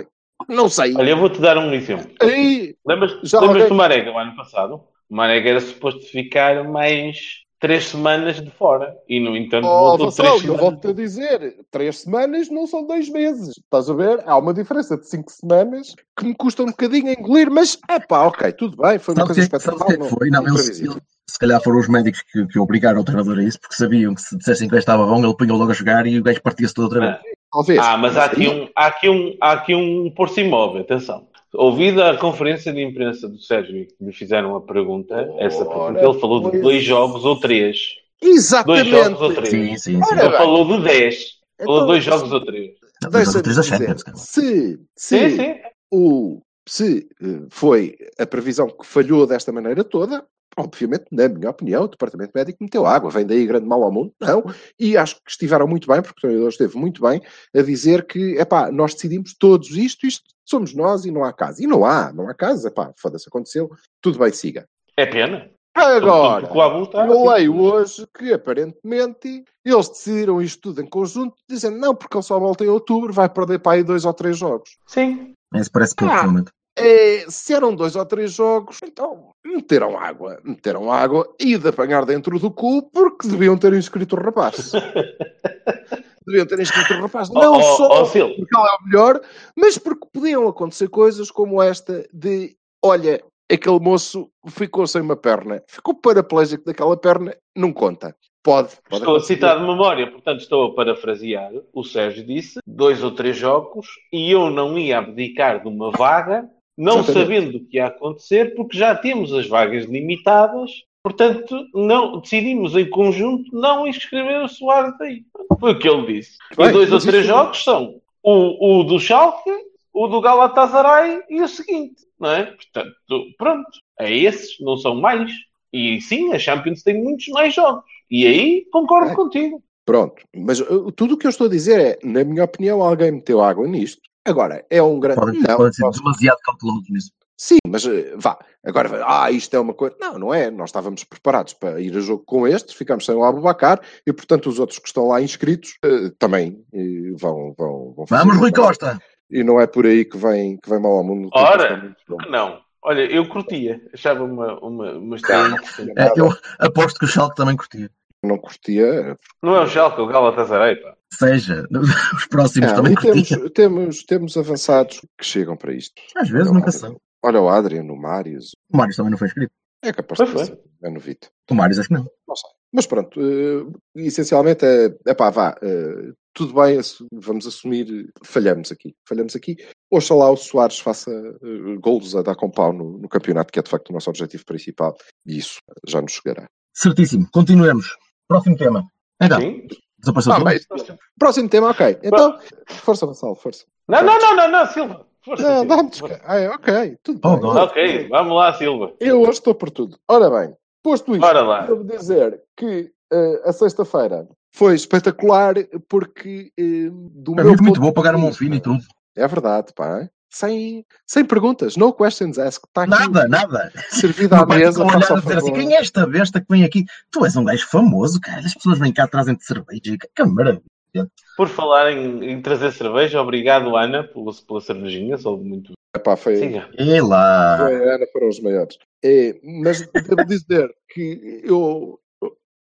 Não sei. Olha, eu vou-te dar um exemplo. Aí, Lembras, Já lembras alguém- do Marega o ano passado? O Marega era suposto ficar mais três semanas de fora. E, no entanto, oh, voltou Vassal, três eu semanas. volto a dizer, três semanas não são dois meses. Estás a ver? Há uma diferença de cinco semanas que me custa um bocadinho a engolir, mas é pá, ok, tudo bem, foi uma Sabe coisa que, o espetacular. é que foi? Não, eles- se calhar foram os médicos que, que obrigaram o treinador a isso, porque sabiam que se dissessem que o gajo estava bom, ele punha logo a jogar e o gajo partia-se toda outra vez. Talvez. Ah, mas há aqui um, há aqui um, há aqui um por-se imóvel, atenção. Ouvida a conferência de imprensa do Sérgio e que me fizeram a pergunta, essa pergunta, Ora, ele falou de dois jogos ou três. Dois Exatamente. jogos ou três. Sim, sim, sim. Ora Ele bem. falou de dez. Falou de Então, dois jogos ou três. Não, Champions, se, se Sim, sim. o se eh, foi a previsão que falhou desta maneira toda, obviamente, na minha opinião, o Departamento Médico meteu água, vem daí grande mal ao mundo, não, e acho que estiveram muito bem, porque o treinador esteve muito bem, a dizer que, epá, nós decidimos todos isto, isto somos nós e não há caso. E não há, não há caso, epá, foda-se, aconteceu, tudo bem, siga. É pena. Agora, eu assim. leio hoje que, aparentemente, eles decidiram isto tudo em conjunto, dizendo, não, porque ele só volta em outubro, vai perder para aí dois ou três jogos. Sim. Esse parece pouco, Ah. realmente. É, se eram dois ou três jogos, então meteram água. Meteram água e de apanhar dentro do cu porque deviam ter inscrito o rapaz. deviam ter inscrito o rapaz. Não Oh, oh, só oh, porque ele é o melhor, mas porque podiam acontecer coisas como esta de, olha, aquele moço ficou sem uma perna. Ficou paraplégico daquela perna, não conta. Pode. pode Estou a citar de memória, portanto estou a parafrasear. O Sérgio disse dois ou três jogos e eu não ia abdicar de uma vaga, não Exatamente. sabendo o que ia acontecer, porque já temos as vagas limitadas. Portanto, não, decidimos em conjunto não inscrever o Soares aí. Foi o que ele disse. Bem, e dois ou três jogos são o, o do Schalke, o do Galatasaray e o seguinte, não é? Portanto, pronto, é esses, não são mais. E sim, a Champions tem muitos mais jogos. E aí concordo É. contigo. Pronto, mas uh, tudo o que eu estou a dizer é, na minha opinião, alguém meteu água nisto. Agora, é um grande. Podem, podem ser posso- demasiado cautelosos nisso. Sim, mas eh, vá. Agora, ah, isto é uma coisa. Não, não é. Nós estávamos preparados para ir a jogo com estes, ficamos sem o Abubacar e, portanto, os outros que estão lá inscritos eh, também eh, vão, vão, vão fazer Vamos, Rui. Costa! E não é por aí que vem, que vem mal ao mundo. Ora, Que Não. Olha, eu curtia. Achava uma, uma, uma história interessante. É, eu aposto que o Schalke também curtia. Não curtia. Não é o Schalke, é o Galatasaray, pá. Seja, os próximos Não, também e temos, temos, temos avançados que chegam para isto. Às vezes, Olha o nunca Adrian- sabe. Olha o Adrian, o Marius. O Mário também não foi inscrito. É capaz de foi. ser. É novito. O Mário acho que não. Não sei. Mas pronto, uh, essencialmente é, é pá, vá, uh, tudo bem, vamos assumir, falhamos aqui, falhamos aqui. Oxalá o Soares faça uh, golos a dar com pau no, no, campeonato, que é de facto o nosso objetivo principal, e isso já nos chegará. Certíssimo, continuemos. Próximo tema. Então, Sim. desapareceu ah, Próximo tema, ok. Então, força, Vassal, força. Não, não, não, não, não, Silva. Força, não, Silva. Ah, é, ok, tudo oh, bem. Ok, vamos lá, Silva. Eu hoje estou por tudo. Ora bem, posto isto, devo dizer que uh, a sexta-feira foi espetacular porque uh, do é meu muito, muito bom pagar um fino e tudo. É verdade, pá. Sem, sem perguntas, no questions asked. Tá nada, nada. Servido à mesa. Dizer assim, quem é esta besta que vem aqui? Tu és um gajo famoso, cara. As pessoas vêm cá trazem-te cerveja. Que maravilha. Por falar em, em, trazer cerveja, obrigado, Ana, pela, pela cervejinha. Sou muito. Epá, foi. Siga. E lá. Foi a Ana, foram os maiores. É, mas devo dizer que eu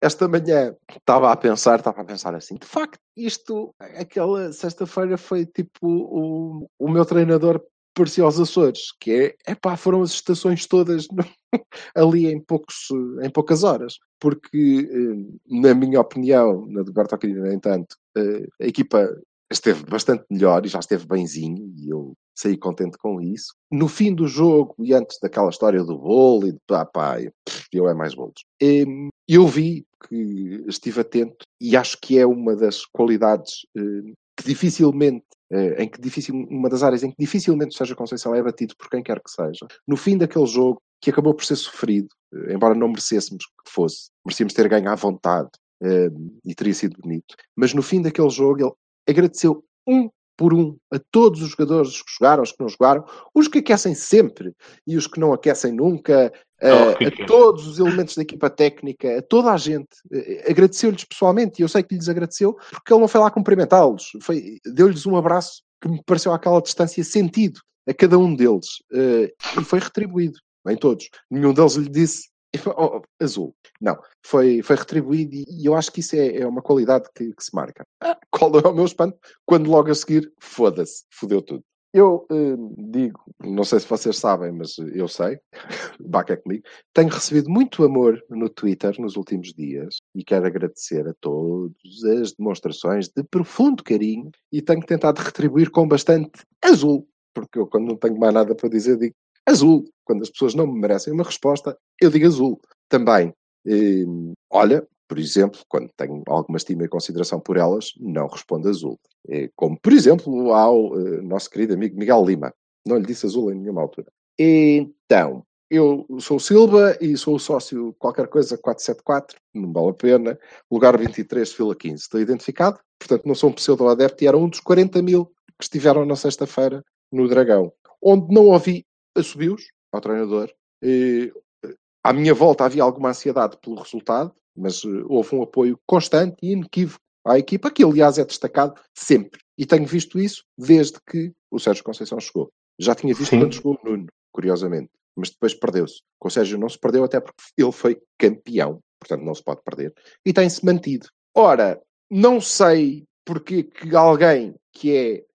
esta manhã estava a pensar, estava a pensar assim, de facto, isto, aquela sexta-feira foi tipo o, o meu treinador parecia aos Açores, que é, epá, foram as estações todas no, ali em, poucos, em poucas horas, porque, eh, na minha opinião, na do Bertocchini, no entanto, eh, a equipa esteve bastante melhor e já esteve benzinho, e eu saí contente com isso. No fim do jogo, e antes daquela história do bolo e de pá, pá, eu é mais bolos, eu vi que estive atento e acho que é uma das qualidades hum, que dificilmente eh, em que difícil, uma das áreas em que dificilmente Sérgio Conceição é batido por quem quer que seja. No fim daquele jogo, que acabou por ser sofrido, eh, embora não merecêssemos que fosse, merecíamos ter ganho à vontade hum, e teria sido bonito, mas no fim daquele jogo ele agradeceu um por um a todos os jogadores, os que jogaram, os que não jogaram, os que aquecem sempre e os que não aquecem nunca, a, a todos os elementos da equipa técnica, a toda a gente. Agradeceu-lhes pessoalmente e eu sei que lhes agradeceu porque ele não foi lá cumprimentá-los, deu-lhes um abraço que me pareceu àquela distância sentido a cada um deles eh, e foi retribuído em todos. Nenhum deles lhe disse Oh, azul. Não, foi, foi retribuído e, eu acho que isso é, é uma qualidade que, que, se marca. Ah, qual é o meu espanto? Quando logo a seguir, foda-se, fodeu tudo. Eu uh, digo, não sei se vocês sabem, mas eu sei, back é comigo, tenho recebido muito amor no Twitter nos últimos dias e quero agradecer a todos as demonstrações de profundo carinho e tenho tentado retribuir com bastante azul, porque eu quando não tenho mais nada para dizer digo azul. Quando as pessoas não me merecem uma resposta, eu digo azul. Também, eh, olha, por exemplo, quando tenho alguma estima e consideração por elas, não respondo azul. Eh, como, por exemplo, ao eh, nosso querido amigo Miguel Lima. Não lhe disse azul em nenhuma altura. Então, eu sou o Silva e sou o sócio qualquer coisa 474, não vale a pena. Lugar 23, fila 15. Estou identificado, portanto não sou um pseudo-adepto e era um dos 40 mil que estiveram na sexta-feira no Dragão, onde não ouvi assobios ao treinador. E, à minha volta havia alguma ansiedade pelo resultado, mas uh, houve um apoio constante e inequívoco à equipa, que aliás é destacado sempre. E tenho visto isso desde que o Sérgio Conceição chegou. Já tinha visto Sim. quando chegou o Nuno, curiosamente, mas depois perdeu-se. Com o Sérgio não se perdeu até porque ele foi campeão, portanto não se pode perder, e tem-se mantido. Ora, não sei porque que alguém que é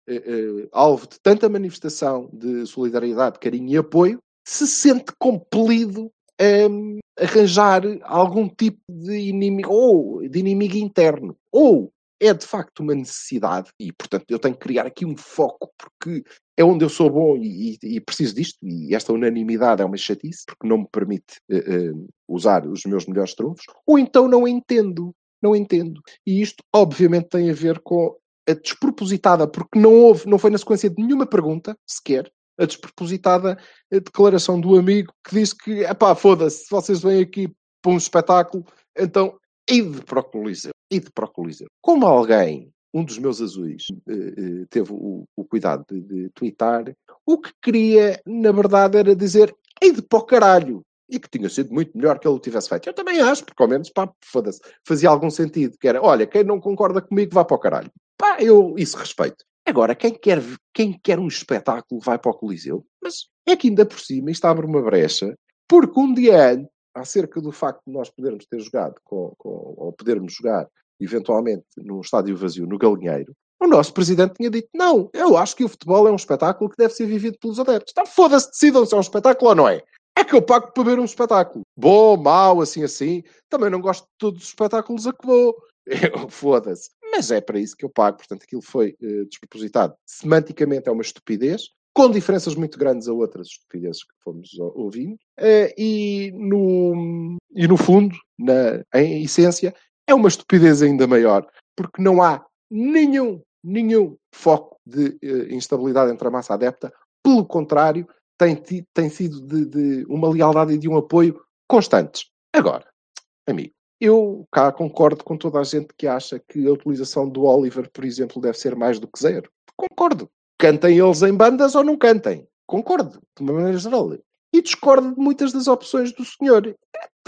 alvo de tanta manifestação de solidariedade, carinho e apoio, se sente compelido a um, arranjar algum tipo de inimigo, ou de inimigo interno, ou é de facto uma necessidade e, portanto, eu tenho que criar aqui um foco porque é onde eu sou bom e, e, e preciso disto. E esta unanimidade é uma chatice porque não me permite uh, uh, usar os meus melhores trunfos, ou então não entendo. Não entendo. E isto, obviamente, tem a ver com a despropositada, porque não houve, não foi na sequência de nenhuma pergunta, sequer, a despropositada declaração do amigo que diz que, pá, foda-se, se vocês vêm aqui para um espetáculo, então ide para o Coliseu, ide para o Coliseu. Como alguém, um dos meus azuis, eh, eh, teve o, o cuidado de, de twittar, o que queria, na verdade, era dizer ide para o caralho e que tinha sido muito melhor que ele o tivesse feito. Eu também acho, porque ao menos, pá, foda-se, fazia algum sentido, que era, olha, quem não concorda comigo vá para o caralho. Pá, eu isso respeito. Agora, quem quer, quem quer um espetáculo vai para o Coliseu, mas é que ainda por cima isto abre uma brecha, porque um dia antes, acerca do facto de nós podermos ter jogado, com, com, ou podermos jogar eventualmente num estádio vazio, no Galinheiro, o nosso presidente tinha dito: não, eu acho que o futebol é um espetáculo que deve ser vivido pelos adeptos. Então foda-se, decidam se é um espetáculo ou não é. é que eu pago para ver um espetáculo. Bom, mau, assim, assim. Também não gosto de todos os espetáculos a que vou. Foda-se. Mas é para isso que eu pago. Portanto, aquilo foi uh, despropositado. Semanticamente é uma estupidez, com diferenças muito grandes a outras estupidezes que fomos ouvindo. Uh, e, no, e no fundo, na, em essência, é uma estupidez ainda maior. Porque não há nenhum, nenhum foco de uh, instabilidade entre a massa adepta. Pelo contrário, tem, tem sido de, de uma lealdade e de um apoio constantes. Agora, amigo, eu cá concordo com toda a gente que acha que a utilização do Oliver, por exemplo, deve ser mais do que zero. Concordo. Cantem eles em bandas ou não cantem. Concordo, de uma maneira geral. E discordo de muitas das opções do senhor.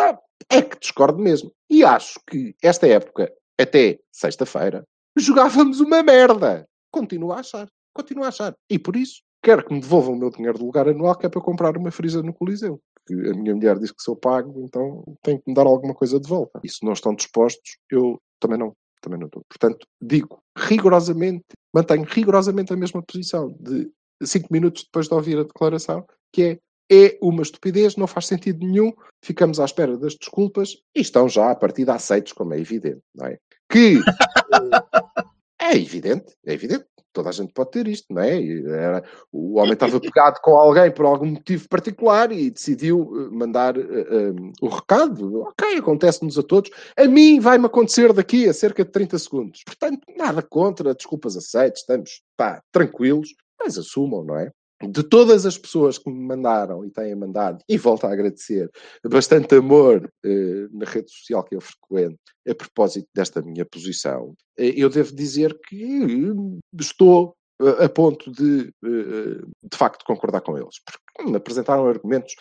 É, é que discordo mesmo. E acho que esta época, até sexta-feira, jogávamos uma merda. Continuo a achar. Continuo a achar. E por isso, quero que me devolvam o meu dinheiro de lugar anual, que é para comprar uma frisa no Coliseu. Que a minha mulher diz que sou pago, então tem que me dar alguma coisa de volta. E se não estão dispostos, eu também não. Também não estou. Portanto, digo rigorosamente, mantenho rigorosamente a mesma posição de cinco minutos depois de ouvir a declaração, que é é uma estupidez, não faz sentido nenhum, ficamos à espera das desculpas e estão já a partir de aceitos, como é evidente, não é? Que é evidente, é evidente toda a gente pode ter isto, não é? Era, o homem estava pegado com alguém por algum motivo particular e decidiu eh, mandar uh, eh, um, o recado. Ok, acontece-nos a todos. A mim vai-me acontecer daqui a cerca de 30 segundos. Portanto, nada contra, desculpas aceites, estamos pá, tranquilos, mas assumam, não é? De todas as pessoas que me mandaram e têm mandado, e volto a agradecer, bastante amor eh, na rede social que eu frequento, a propósito desta minha posição, eh, eu devo dizer que estou eh, a ponto de, de facto, concordar com eles. Porque me apresentaram argumentos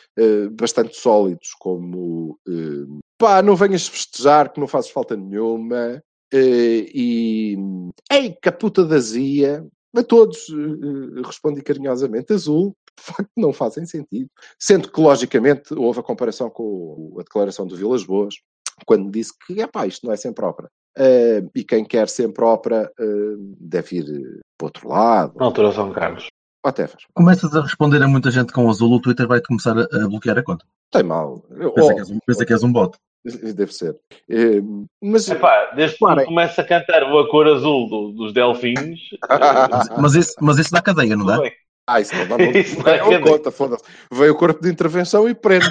bastante sólidos, como pá, não venhas festejar que não fazes falta nenhuma, e ei, caputa da zia, a todos uh, respondi carinhosamente azul, de facto não fazem sentido. Sendo que, logicamente, houve a comparação com a declaração do Vilas Boas, quando disse que, epá, isto não é sempre ópera. Uh, e quem quer sempre ópera uh, deve ir uh, para o outro lado. Na altura São Carlos. Até Começas a responder a muita gente com azul, o Twitter vai começar a, a bloquear a conta. Tem mal. Pensa, oh, que, és um, pensa que és um bot. Deve ser. É, mas, Epá, desde que começa a cantar o A Cor Azul do, dos Delfins. mas, isso, mas isso dá cadeia, não dá? Ah, isso não dá muito. isso não conta, foda-se. Veio o corpo de intervenção e prende.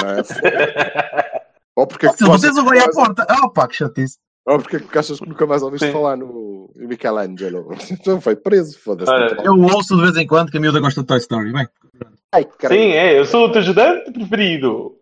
Não é? Ou porque Se vocês o à porta. Ah, pá, que chatice. Ou porque é que achas que nunca mais ouviste Sim. falar no Michelangelo? Então foi preso, foda-se. Eu ouço de vez em quando que a miúda gosta de Toy Story. Bem. Ai, Sim, é, eu sou o teu ajudante preferido.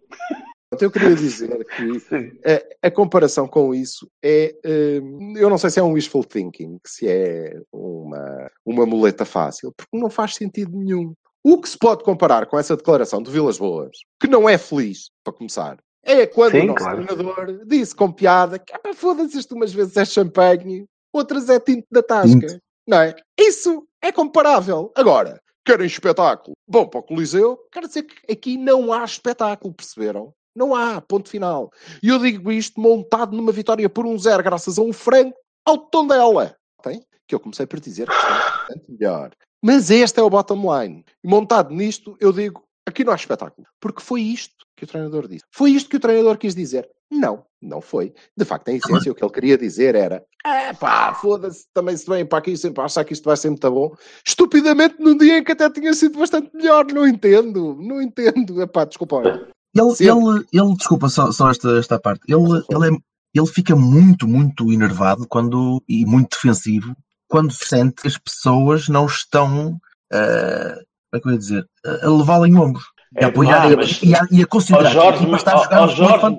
Eu queria dizer que a, a, comparação com isso é. Hum, eu não sei se é um wishful thinking, se é uma, uma muleta fácil, porque não faz sentido nenhum. O que se pode comparar com essa declaração de Vilas Boas, que não é feliz, para começar, é quando Sim, o nosso claro. treinador disse com piada que ah, foda-se isto umas vezes é champanhe, outras é tinto da tasca. Não é? Isso é comparável. Agora, querem espetáculo? Bom, para o Coliseu, quero dizer que aqui não há espetáculo, perceberam? Não há, ponto final. E eu digo isto montado numa vitória por um zero, graças a um frango ao tom dela. Tem? Que eu comecei por dizer que está bastante melhor. Mas este é o bottom line. E montado nisto, eu digo, aqui não há espetáculo. Porque foi isto que o treinador disse. Foi isto que o treinador quis dizer. Não, não foi. De facto, em essência, o que ele queria dizer era: é pá, foda-se, também se vem para aqui sempre achar que isto vai ser muito bom. Estupidamente, num dia em que até tinha sido bastante melhor. Não entendo, não entendo. É pá, desculpa. Ele, ele, ele, desculpa só, só esta, esta parte. Ele, ele, é, ele fica muito, muito enervado quando, e muito defensivo quando sente que as pessoas não estão, uh, como é que eu ia dizer, a levá-lo em ombros. É, a apoiar ah, mas, e, a, e a considerar oh, Jorge, que está a jogar oh, Jorge,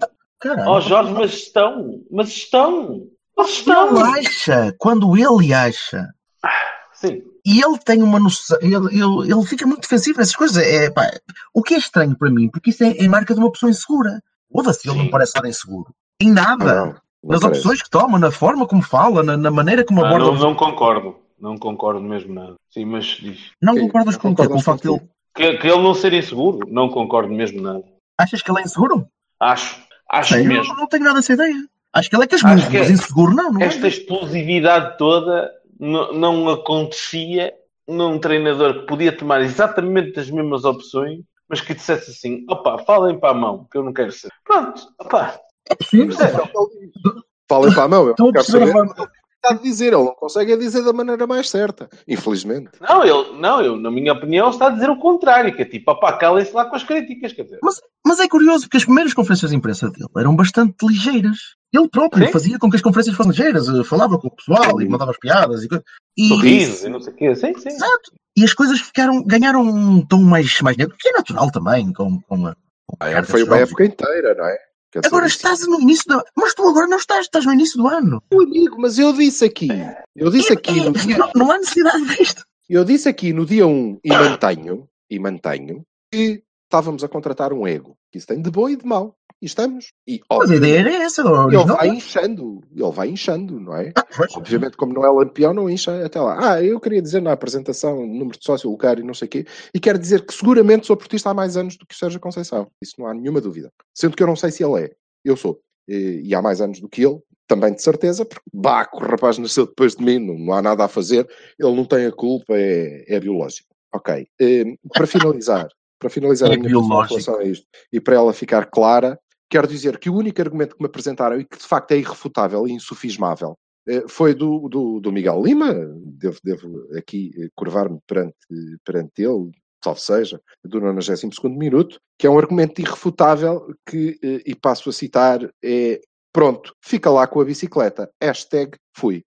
oh, Jorge, mas estão, mas estão, mas estão. Ele acha, quando ele acha. Sim e ele tem uma noção, ele, ele, ele fica muito defensivo nessas coisas. É, pá, o que é estranho para mim, porque isso é, é marca de uma pessoa insegura. Foda-se, ele não parece estar inseguro. Em nada. Não, não nas parece. opções que toma, na forma como fala, na, na maneira como aborda. Não, não concordo. Não concordo mesmo nada. Sim, mas diz. Não que, concordas com, com o facto dele. Que, que ele não ser inseguro? Não concordo mesmo nada. Achas que ele é inseguro? Acho. Acho Sei, mesmo. Não, não tenho nada essa ideia. Acho que ele é casmurro, mas inseguro não. não é esta é. explosividade toda não acontecia num treinador que podia tomar exatamente as mesmas opções, mas que dissesse assim: opá, falem para a mão, que eu não quero ser. Pronto, opá. É possível. Falem para a mão, eu a quero saber está a dizer, ele não consegue dizer da maneira mais certa, infelizmente. Não, ele, não, eu, na minha opinião, está a dizer o contrário, que é tipo, opá, calem-se lá com as críticas, quer dizer. Mas, mas é curioso, porque as primeiras conferências de imprensa dele eram bastante ligeiras. Ele próprio Sim. fazia com que as conferências fossem ligeiras, eh, falava com o pessoal e mandava as piadas e coisas. E, Sorrisos e não sei o quê, sim, sim. Exato. E as coisas ficaram, ganharam um tom mais, mais negro, que é natural também, com, com a. com a Ah, carga foi uma jogos. época inteira, não é? Quer Agora estás no início da. Mas tu agora não estás, estás no início do ano. Meu amigo, mas eu disse aqui, eu disse aqui no dia, Não, não há necessidade disto. eu disse aqui no dia 1 e mantenho, e mantenho que estávamos a contratar um ego. Isso tem de bom e de mau. E estamos. E Mas a ideia era essa. ele original. vai inchando, ele vai inchando, não é? Ah. Obviamente, como não é lampião, não incha até lá. Ah, eu queria dizer na apresentação, número de sócio, lugar e não sei o quê, e quero dizer que seguramente sou portista há mais anos do que o Sérgio Conceição. Isso não há nenhuma dúvida. Sendo que eu não sei se ele é. Eu sou. E, e há mais anos do que ele, também de certeza, porque Baco, o rapaz nasceu depois de mim, não, não há nada a fazer, ele não tem a culpa, é, é biológico. Ok. Eh, para finalizar, para finalizar É a minha biológico. relação a isto, e para ela ficar clara, quero dizer que o único argumento que me apresentaram e que de facto é irrefutável e insufismável eh, foi do, do, do Miguel Lima, devo, devo aqui eh, curvar-me perante, perante ele, salvo seja, do 92 minuto, que é um argumento irrefutável que, eh, e passo a citar, é pronto, fica lá com a bicicleta, hashtag fui.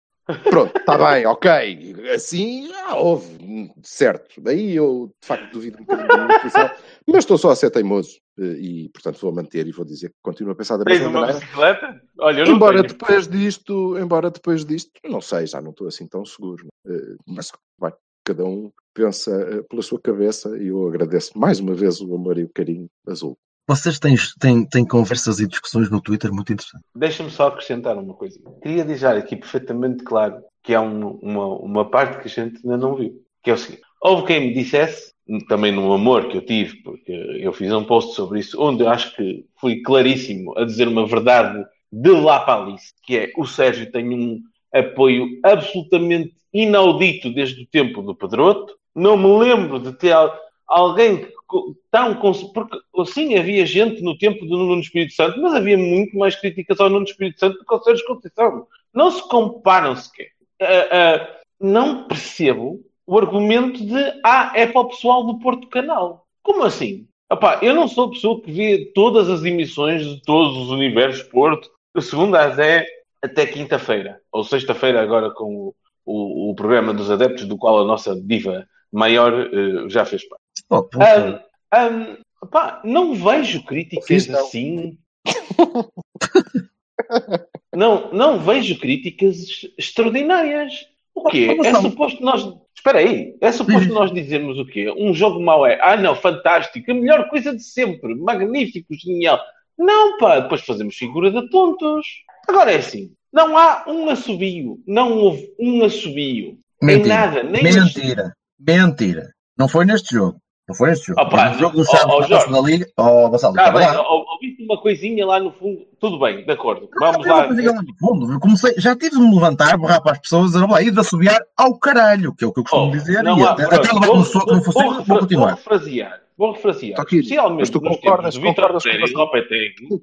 Pronto, está bem, ok. Assim, ah, houve, hum, certo. Daí eu, de facto, duvido um bocadinho da minha posição, mas estou só a ser teimoso eh, e, portanto, vou manter e vou dizer que continuo a pensar da Tens mesma uma maneira. bicicleta? Olha, Embora depois disto, embora depois disto, não sei, já não estou assim tão seguro. Eh, Mas vai, cada um pensa eh, pela sua cabeça e eu agradeço mais uma vez o amor e o carinho azul. Vocês têm, têm, têm conversas e discussões no Twitter muito interessantes. Deixa-me só acrescentar uma coisa. Queria deixar aqui perfeitamente claro que há um- uma, uma parte que a gente ainda não viu. Que é o seguinte. Houve quem me dissesse, também no amor que eu tive, porque eu fiz um post sobre isso, onde eu acho que fui claríssimo a dizer uma verdade de lá para Alice, que é o Sérgio tem um apoio absolutamente inaudito desde o tempo do Pedroto. Não me lembro de ter al- alguém que tão porque sim havia gente no tempo do Nuno Espírito Santo, mas havia muito mais críticas ao Nuno Espírito Santo do que ao Sérgio Conceição. Não se comparam sequer. Ah, ah, não percebo o argumento de ah, é para o pessoal do Porto Canal. Como assim? Epá, eu não sou a pessoa que vê todas as emissões de todos os universos Porto, segunda às 10 até quinta-feira, ou sexta-feira agora com o, o, o programa dos adeptos, do qual a nossa diva maior eh, já fez parte. Oh, puta. Ahm, ahm, pá, não vejo críticas não. assim. não, não vejo críticas ex- extraordinárias. O quê? É suposto nós. Espera aí, é suposto nós dizermos o quê? Um jogo mau é. Ah, não, fantástico, a melhor coisa de sempre, magnífico, genial. Não, pá, depois fazemos figura de tontos. Agora é assim, não há um assobio, não houve um assobio em Mentira. nada, nem Mentira. Mentira. Não foi neste jogo. Não foi neste jogo. Opa, no jogo do na taça Jorge. da Liga. Oh, Vassalo, Tá bem, lá. ou- ouviste uma coisinha lá no fundo, tudo bem, de acordo. Vamos Não, lá. lá no fundo. Eu comecei, já tive de me levantar, berrar para as pessoas, dizer, olá, e de assobiar ao caralho, que é o que eu costumo Oh, dizer, não e há- até, até levar vou- soco não fosse, vou vou, continuar. Vou refrasear, vou refrasear. Especialmente tu concordas- com Pereira e Vassalo? Lopetegui. Não,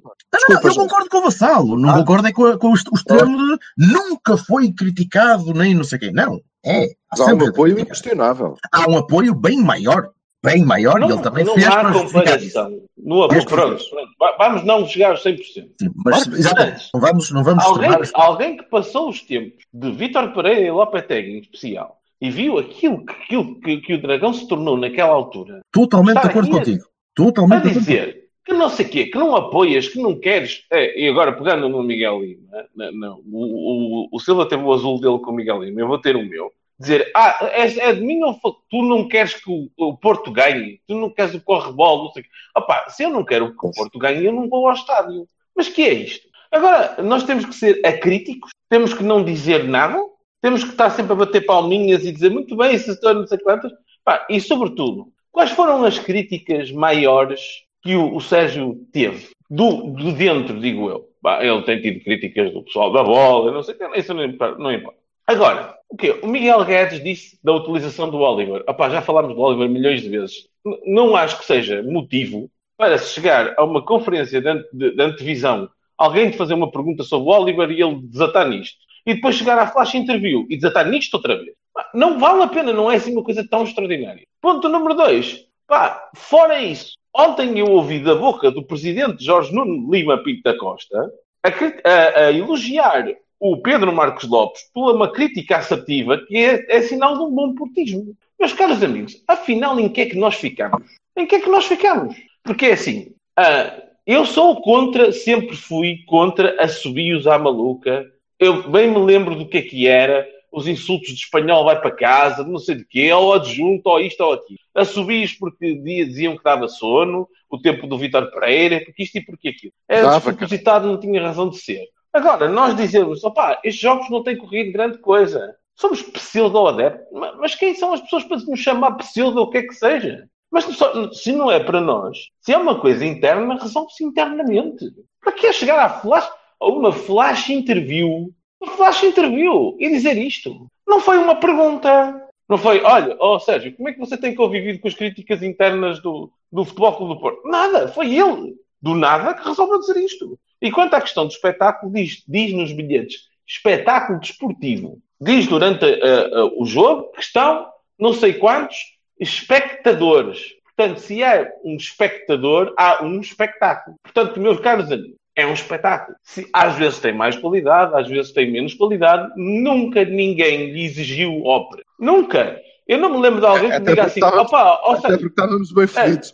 não, eu concordo com o Vassalo, não Ah. concordo é com, a- com o, est- o extremo de nunca foi criticado, nem não sei quem. Não, é. Há Mas há um apoio inquestionável. Há um apoio bem maior, bem maior, e Não, ele também não fez há justificar isso. comparação. No pronto, pronto. Va- Vamos não chegar aos 100%. Sim, mas, Mas, exatamente, não vamos, não vamos Alguém, alguém que passou os tempos de Vítor Pereira e Lopetegui em especial e viu aquilo, que, aquilo que, que o Dragão se tornou naquela altura Totalmente de acordo a- contigo. a Totalmente acordo dizer que não sei o quê, que não apoias, que não queres. É, e agora pegando no Miguel Lima, não, não, o, o, o Silva teve o azul dele com o Miguel Lima, eu vou ter o meu. Dizer, ah, é, é de mim ou tu não queres que o, o Porto ganhe, tu não queres o correbol, não sei o quê. Opá, se eu não quero que o Porto ganhe, eu não vou ao estádio. Mas que é isto? Agora, nós temos que ser acríticos, temos que não dizer nada, temos que estar sempre a bater palminhas e dizer muito bem, se estou não sei quantas. Pá, e sobretudo, quais foram as críticas maiores que o, o Sérgio teve? Do, do dentro, digo eu. Pá, ele tem tido críticas do pessoal da bola, não sei o que, isso não. Não importa. Agora, O quê? O Miguel Guedes disse da utilização do Oliver. Já falámos do Oliver milhões de vezes. Não acho que seja motivo para se chegar a uma conferência de, de- de antevisão, alguém de fazer uma pergunta sobre o Oliver e ele desatar nisto. E depois chegar à flash interview e desatar nisto outra vez. Não vale a pena, não é assim uma coisa tão extraordinária. Ponto número dois. Pá, fora isso, ontem eu ouvi da boca do presidente Jorge Nuno Lima Pinto da Costa a, a- a elogiar o Pedro Marcos Lopes por uma crítica assertiva que é, é sinal de um bom portismo. Meus caros amigos, afinal, em que é que nós ficamos? Em que é que nós ficamos? Porque é assim, ah, eu sou contra, sempre fui contra assobios à maluca. Eu bem me lembro do que é que era, os insultos de espanhol vai para casa, não sei de quê, ou adjunto, ou isto ou aquilo. Assobios porque diziam que dava sono, o tempo do Vitor Pereira, porque isto e porque aquilo. Era despropositado, não tinha razão de ser. Agora, nós dizemos, opá, estes jogos não têm corrido grande coisa. Somos pseudo-adeptos. Ma- Mas quem são as pessoas para nos chamar pseudo ou o que é que seja? Mas se não é para nós, se é uma coisa interna, resolve-se internamente. Para que é chegar à flash, a uma flash interview, uma flash interview e dizer isto? Não foi uma pergunta. Não foi, olha, ó Sérgio, como é que você tem convivido com as críticas internas do, do Futebol Clube do Porto? Nada, foi ele, do nada, que resolveu dizer isto. E quanto à questão do espetáculo, diz, diz nos bilhetes, espetáculo desportivo. Diz durante ah, ah, o jogo que estão não sei quantos espectadores. Portanto, se há um espectador, há um espetáculo. Portanto, meus caros amigos, é um espetáculo. Se, às vezes tem mais qualidade, às vezes tem menos qualidade. Nunca ninguém lhe exigiu ópera. Nunca. Eu não me lembro de alguém que me Até diga porque assim, opa, ó Até porque estávamos bem fodidos.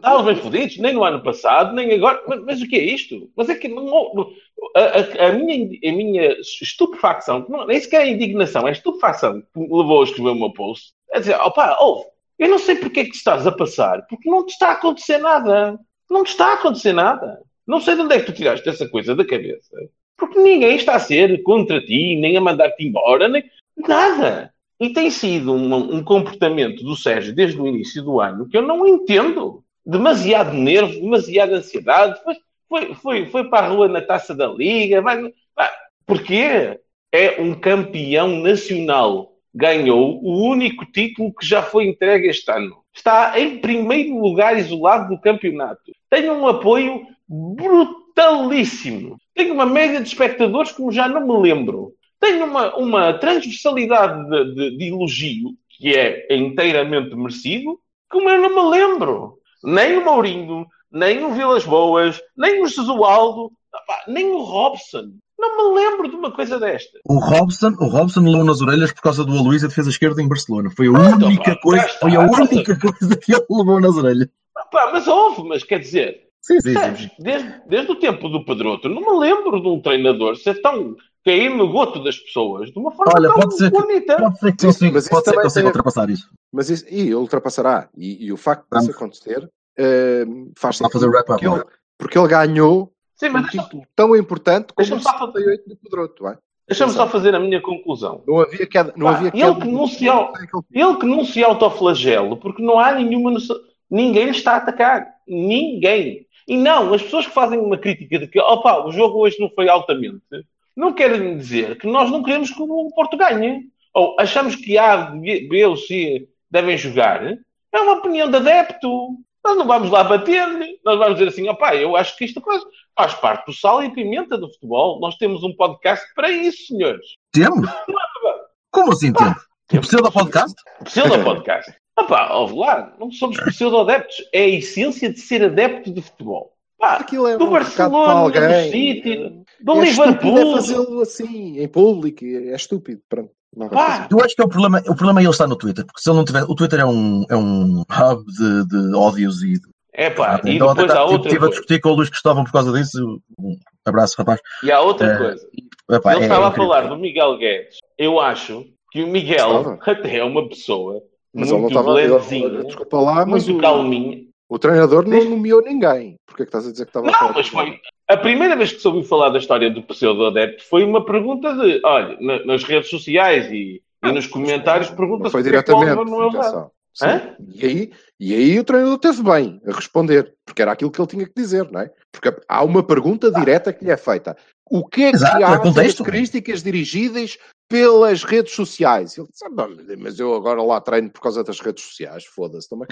Estávamos bem fodidos, nem no ano passado, nem agora. Mas, mas o que é isto? Mas é que a, a- a minha, a minha estupefacção, nem sequer é indignação, é estupefacção que me levou a escrever o meu post. É dizer, opá, ouve, eu não sei porque é que estás a passar, porque não te está a acontecer nada. Não te está a acontecer nada. Não sei de onde é que tu tiraste essa coisa da cabeça. Porque ninguém está a ser contra ti, nem a mandar-te embora, nem nada. E tem sido um, um comportamento do Sérgio desde o início do ano que eu não entendo. Demasiado nervo, demasiada ansiedade. Foi, foi, foi, foi para a rua na taça da Liga. Vai, vai. Porquê? É um campeão nacional. Ganhou o único título que já foi entregue este ano. Está em primeiro lugar isolado do campeonato. Tem um apoio brutalíssimo. Tem uma média de espectadores como já não me lembro tem uma, uma transversalidade de, de, de, elogio que é inteiramente merecido, como eu não me lembro. Nem o Mourinho, nem o Vilas Boas, nem o Jesualdo, nem o Robson. Não me lembro de uma coisa desta. O Robson, o Robson levou nas orelhas por causa do Aloysio defesa esquerda em Barcelona. Foi a ah, única, coisa, foi a única coisa que ele levou nas orelhas. Pá, mas houve, mas quer dizer, sim, sim, sabes, sim. Desde, desde o tempo do Pedroto, não me lembro de um treinador ser tão cair no goto das pessoas de uma forma Olha, tão pode ser bonita. Que, pode ser que consiga, Mas isso pode ser que consiga ultrapassar isso. Mas isso, e ultrapassará. E, e o facto disso Vamos. acontecer eh, faz lá fazer sentido. wrap-up porque, ele, agora. porque ele ganhou Sim, um título tão importante como o só fazer- 78 do Pedroto. é? deixa-me só fazer a minha conclusão. Não havia queda. Não Pá, havia ele queda que não se Ele que não se autoflagelo, porque não há nenhuma noção. Ninguém lhe está a atacar. Ninguém. E não, as pessoas que fazem uma crítica de que, opa, o jogo hoje não foi altamente, não querem dizer que nós não queremos que o Porto ganhe. Ou achamos que A, B ou C devem jogar. É uma opinião de adepto. Nós não vamos lá bater-lhe. Nós vamos dizer assim, opá, eu acho que isto coisa faz parte do sal e pimenta do futebol. Nós temos um podcast para isso, senhores. Temos? Como assim temos? O pseudo podcast? Pseudo podcast. Opá, ouve lá, não somos pseudo-adeptos. É a essência de ser adepto de futebol. Pá, Aquilo é do um Barcelona, do. City, do é é Liverpool. fazê-lo assim, em público. É estúpido. Pronto. Eu acho que é o problema, o problema é ele estar no Twitter, porque se ele não tiver. O Twitter é um, é um hub de, de ódios e. é pá, e então, depois até há tive- outra Estive a discutir com o Luís Cristóvão por causa disso. Um abraço, rapaz. E há outra É, coisa. Epá, Ele é estava a falar do Miguel Guedes. Eu acho que o Miguel Estava. até é uma pessoa Mas ele não muito blenzinha, Desculpa lá, mas muito o, calminha. O treinador não nomeou ninguém. Porquê é que estás a dizer que estava a Não, falar mas foi. A primeira vez que soube falar da história do pseudo-adepto foi uma pergunta de, olha, na- nas redes sociais e, e nos comentários, Não pergunta-se foi é que o diretamente. Oliver não é? E, aí, e aí o treinador teve bem a responder, porque era aquilo que ele tinha que dizer, não é? Porque há uma pergunta direta que lhe é feita. O que é que Exato, há é de contexto. características dirigidas pelas redes sociais. Ele disse, ah, mas eu agora lá treino por causa das redes sociais, foda-se, estou-me a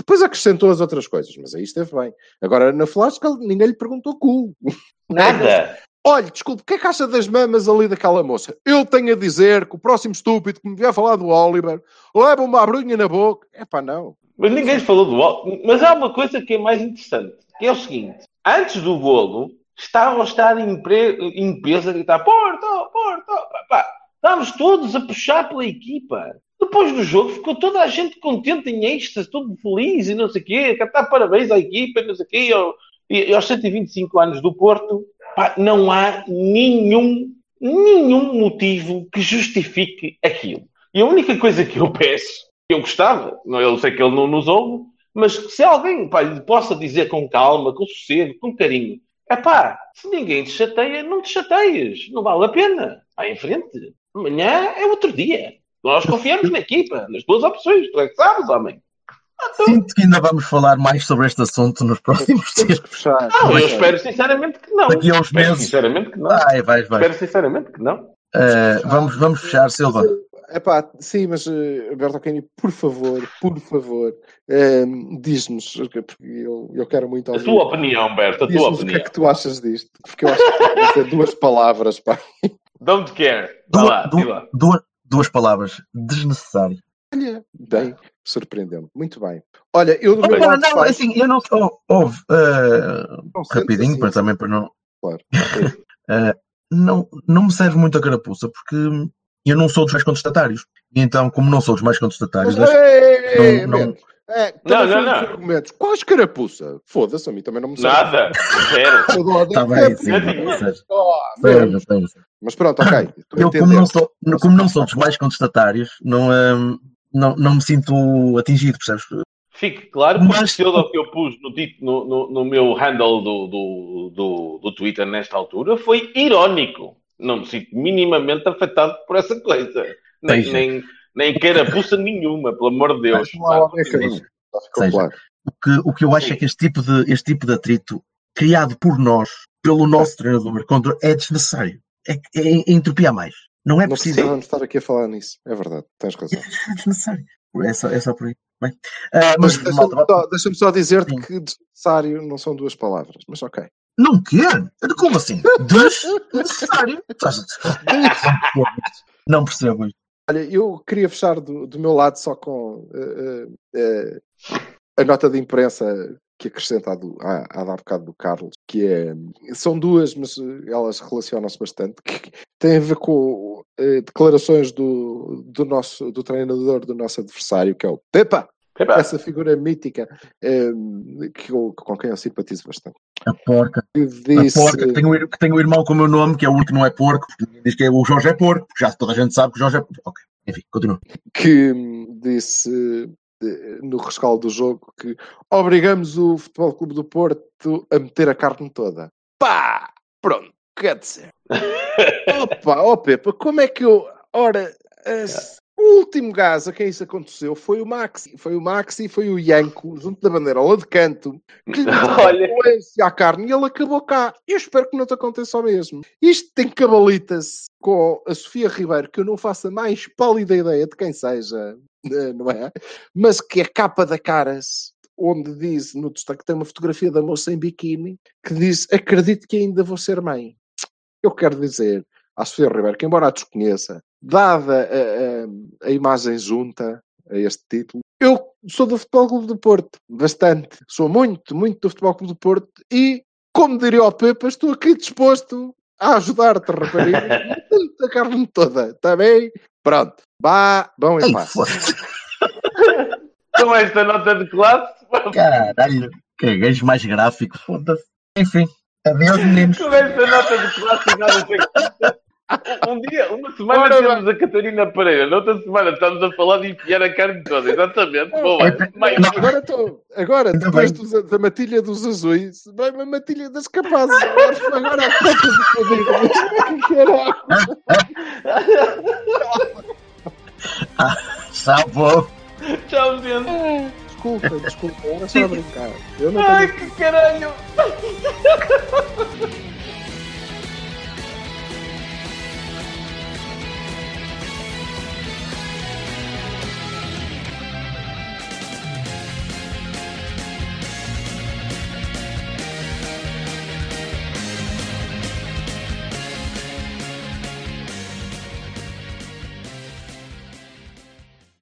Depois acrescentou as outras coisas, mas aí esteve bem. Agora, na Flash, ninguém lhe perguntou cu. Nada. Olha, desculpe, o que é que acha das mamas ali daquela moça? Eu tenho a dizer que o próximo estúpido que me vier falar do Oliver leva uma abrunha na boca. É pá, não. Mas ninguém falou do golo. Mas há uma coisa que é mais interessante, que é o seguinte. Antes do golo, estavam a estar em, pre... em peso a gritar Porto, Porto, pá, pá. Estávamos todos a puxar pela equipa. Depois do jogo ficou toda a gente contente em êxtase, todo feliz e não sei o quê, cantar parabéns à equipa, não sei o quê. E E aos 125 anos do Porto, pá, não há nenhum, nenhum motivo que justifique aquilo. E a única coisa que eu peço, que eu gostava, eu sei que ele não nos ouve, mas se alguém pá, lhe possa dizer com calma, com sossego, com carinho, é pá, se ninguém te chateia, não te chateias, não vale a pena. Vai em frente. Amanhã é outro dia. Nós confiamos na equipa, nas tuas opções, tu é que sabes, homem. Sinto que ainda vamos falar mais sobre este assunto nos próximos dias. Não, eu espero sinceramente que não. Daqui a uns Espero meses. sinceramente que não. Vai, vai, vai. Espero sinceramente que não. Eh, vamos, vamos fechar, Silva. É pá, sim, mas uh, Bertolini, por favor, por favor, ehm, diz-nos, porque eu, eu quero muito A ouvir. tua opinião, Berto, a tua Diz-nos o que é opinião. que tu achas disto, porque eu acho que ser duas palavras, pá. Don't care. Vá Du- lá, du- lá. duas, duas palavras. Desnecessário. Olha, bem, surpreendeu-me. Muito bem. Olha, eu do meu Opa, lado não, faço- assim, eu não. Oh, não sentes rapidinho, assim, para, também para não. Claro. Eh, não, não me serve muito a carapuça, porque eu não sou dos mais contestatários. E então, como não sou dos mais contestatários, Mas, ei, ei, não- menos. É, Não, não, não. argumentos. Quais carapuça? Foda-se, a mim também não me serve. Nada. Zero. Está é bem, sim. Oh. Mas pronto, ok. Eu, como não, sou, como não sou dos mais contestatários, não, hum, não, não me sinto atingido, percebes? Fique claro que Mas- o pseudo que eu pus no, no, no meu handle do, do, do, do Twitter nesta altura foi irónico. Não me sinto minimamente afetado por essa coisa. Nem, Seja. nem, nem carapuça nenhuma, pelo amor de Deus. Lá Seja. claro. O que, o que eu acho Sim. é que este tipo, de, este tipo de atrito, criado por nós, pelo nosso treinador, contra, é desnecessário. É, é, é entropia mais. Não é Não preciso. precisávamos estar aqui a falar nisso. É verdade, tens razão. É desnecessário. É só, é só por aí. Bem, ah, Mas mas, deixa-me só, deixa-me só dizer-te que desnecessário não são duas palavras, mas ok. não quer? Como assim? Desnecessário? Não percebo isto. Olha, eu queria fechar do, do meu lado só com eh, eh, a nota de imprensa que acrescenta à, do, da bocado do Carlos, que é. São duas, mas elas relacionam-se bastante, que tem a ver com eh, declarações do, do nosso do treinador do nosso adversário, que é o Pepa, Epá, essa figura mítica eh, que eu- com quem eu simpatizo bastante. A porca. Que A disse, porca. Que tem, um, ir- que tem um irmão com o meu nome, que é o único que não é porco, porque diz que é o Jorge é porco, porque já toda a gente sabe que o Jorge é porco. Ok, enfim, continua. que hum, disse eh, no rescaldo do jogo que obrigamos o Futebol Clube do Porto a meter a carne toda. Pá! Pronto, quer dizer. Opa, ó Pepa, como é que eu. Ora, o último gajo a quem isso aconteceu foi o Maxi. Foi o Maxi e foi o Yanko, junto da bandeirola de canto, que lhe violência à carne e ele acabou cá. Eu espero que não te aconteça o mesmo. Isto tem cabalita-se com a Sofia Ribeiro, que eu não faço a mais pálida ideia de quem seja, eh, não é? Mas que é capa da caras, onde diz no destaque tem uma fotografia da moça em biquíni que diz: Acredito que ainda vou ser mãe. Eu quero dizer à Sofia Ribeiro que, embora a desconheça, dada a, a- a imagem junta a este título, eu sou do Futebol Clube do Porto, bastante. Sou muito, muito do Futebol Clube do Porto e, como diria o Pepa, estou aqui disposto a ajudar-te, rapariga. a carne toda, está bem? Pronto. Vá, bom Ei, paz. com esta nota de classe, Caralho, que gajo mais gráfico, foda-se. Enfim, adeus meninos. com esta nota de classe, nada sei Um dia, uma semana Ora temos a Catarina Pereira, noutra semana estamos a falar de enfiar a carne toda, exatamente. Boa. É, Mais não. Agora estou. Agora, depois dos- da matilha dos azuis, vai uma matilha das capazes. Agora, agora a do fodido. Que caralho. Salvo. Tchau, gente. Desculpa, desculpa. Era só a brincar. Eu não Ai, que caralho.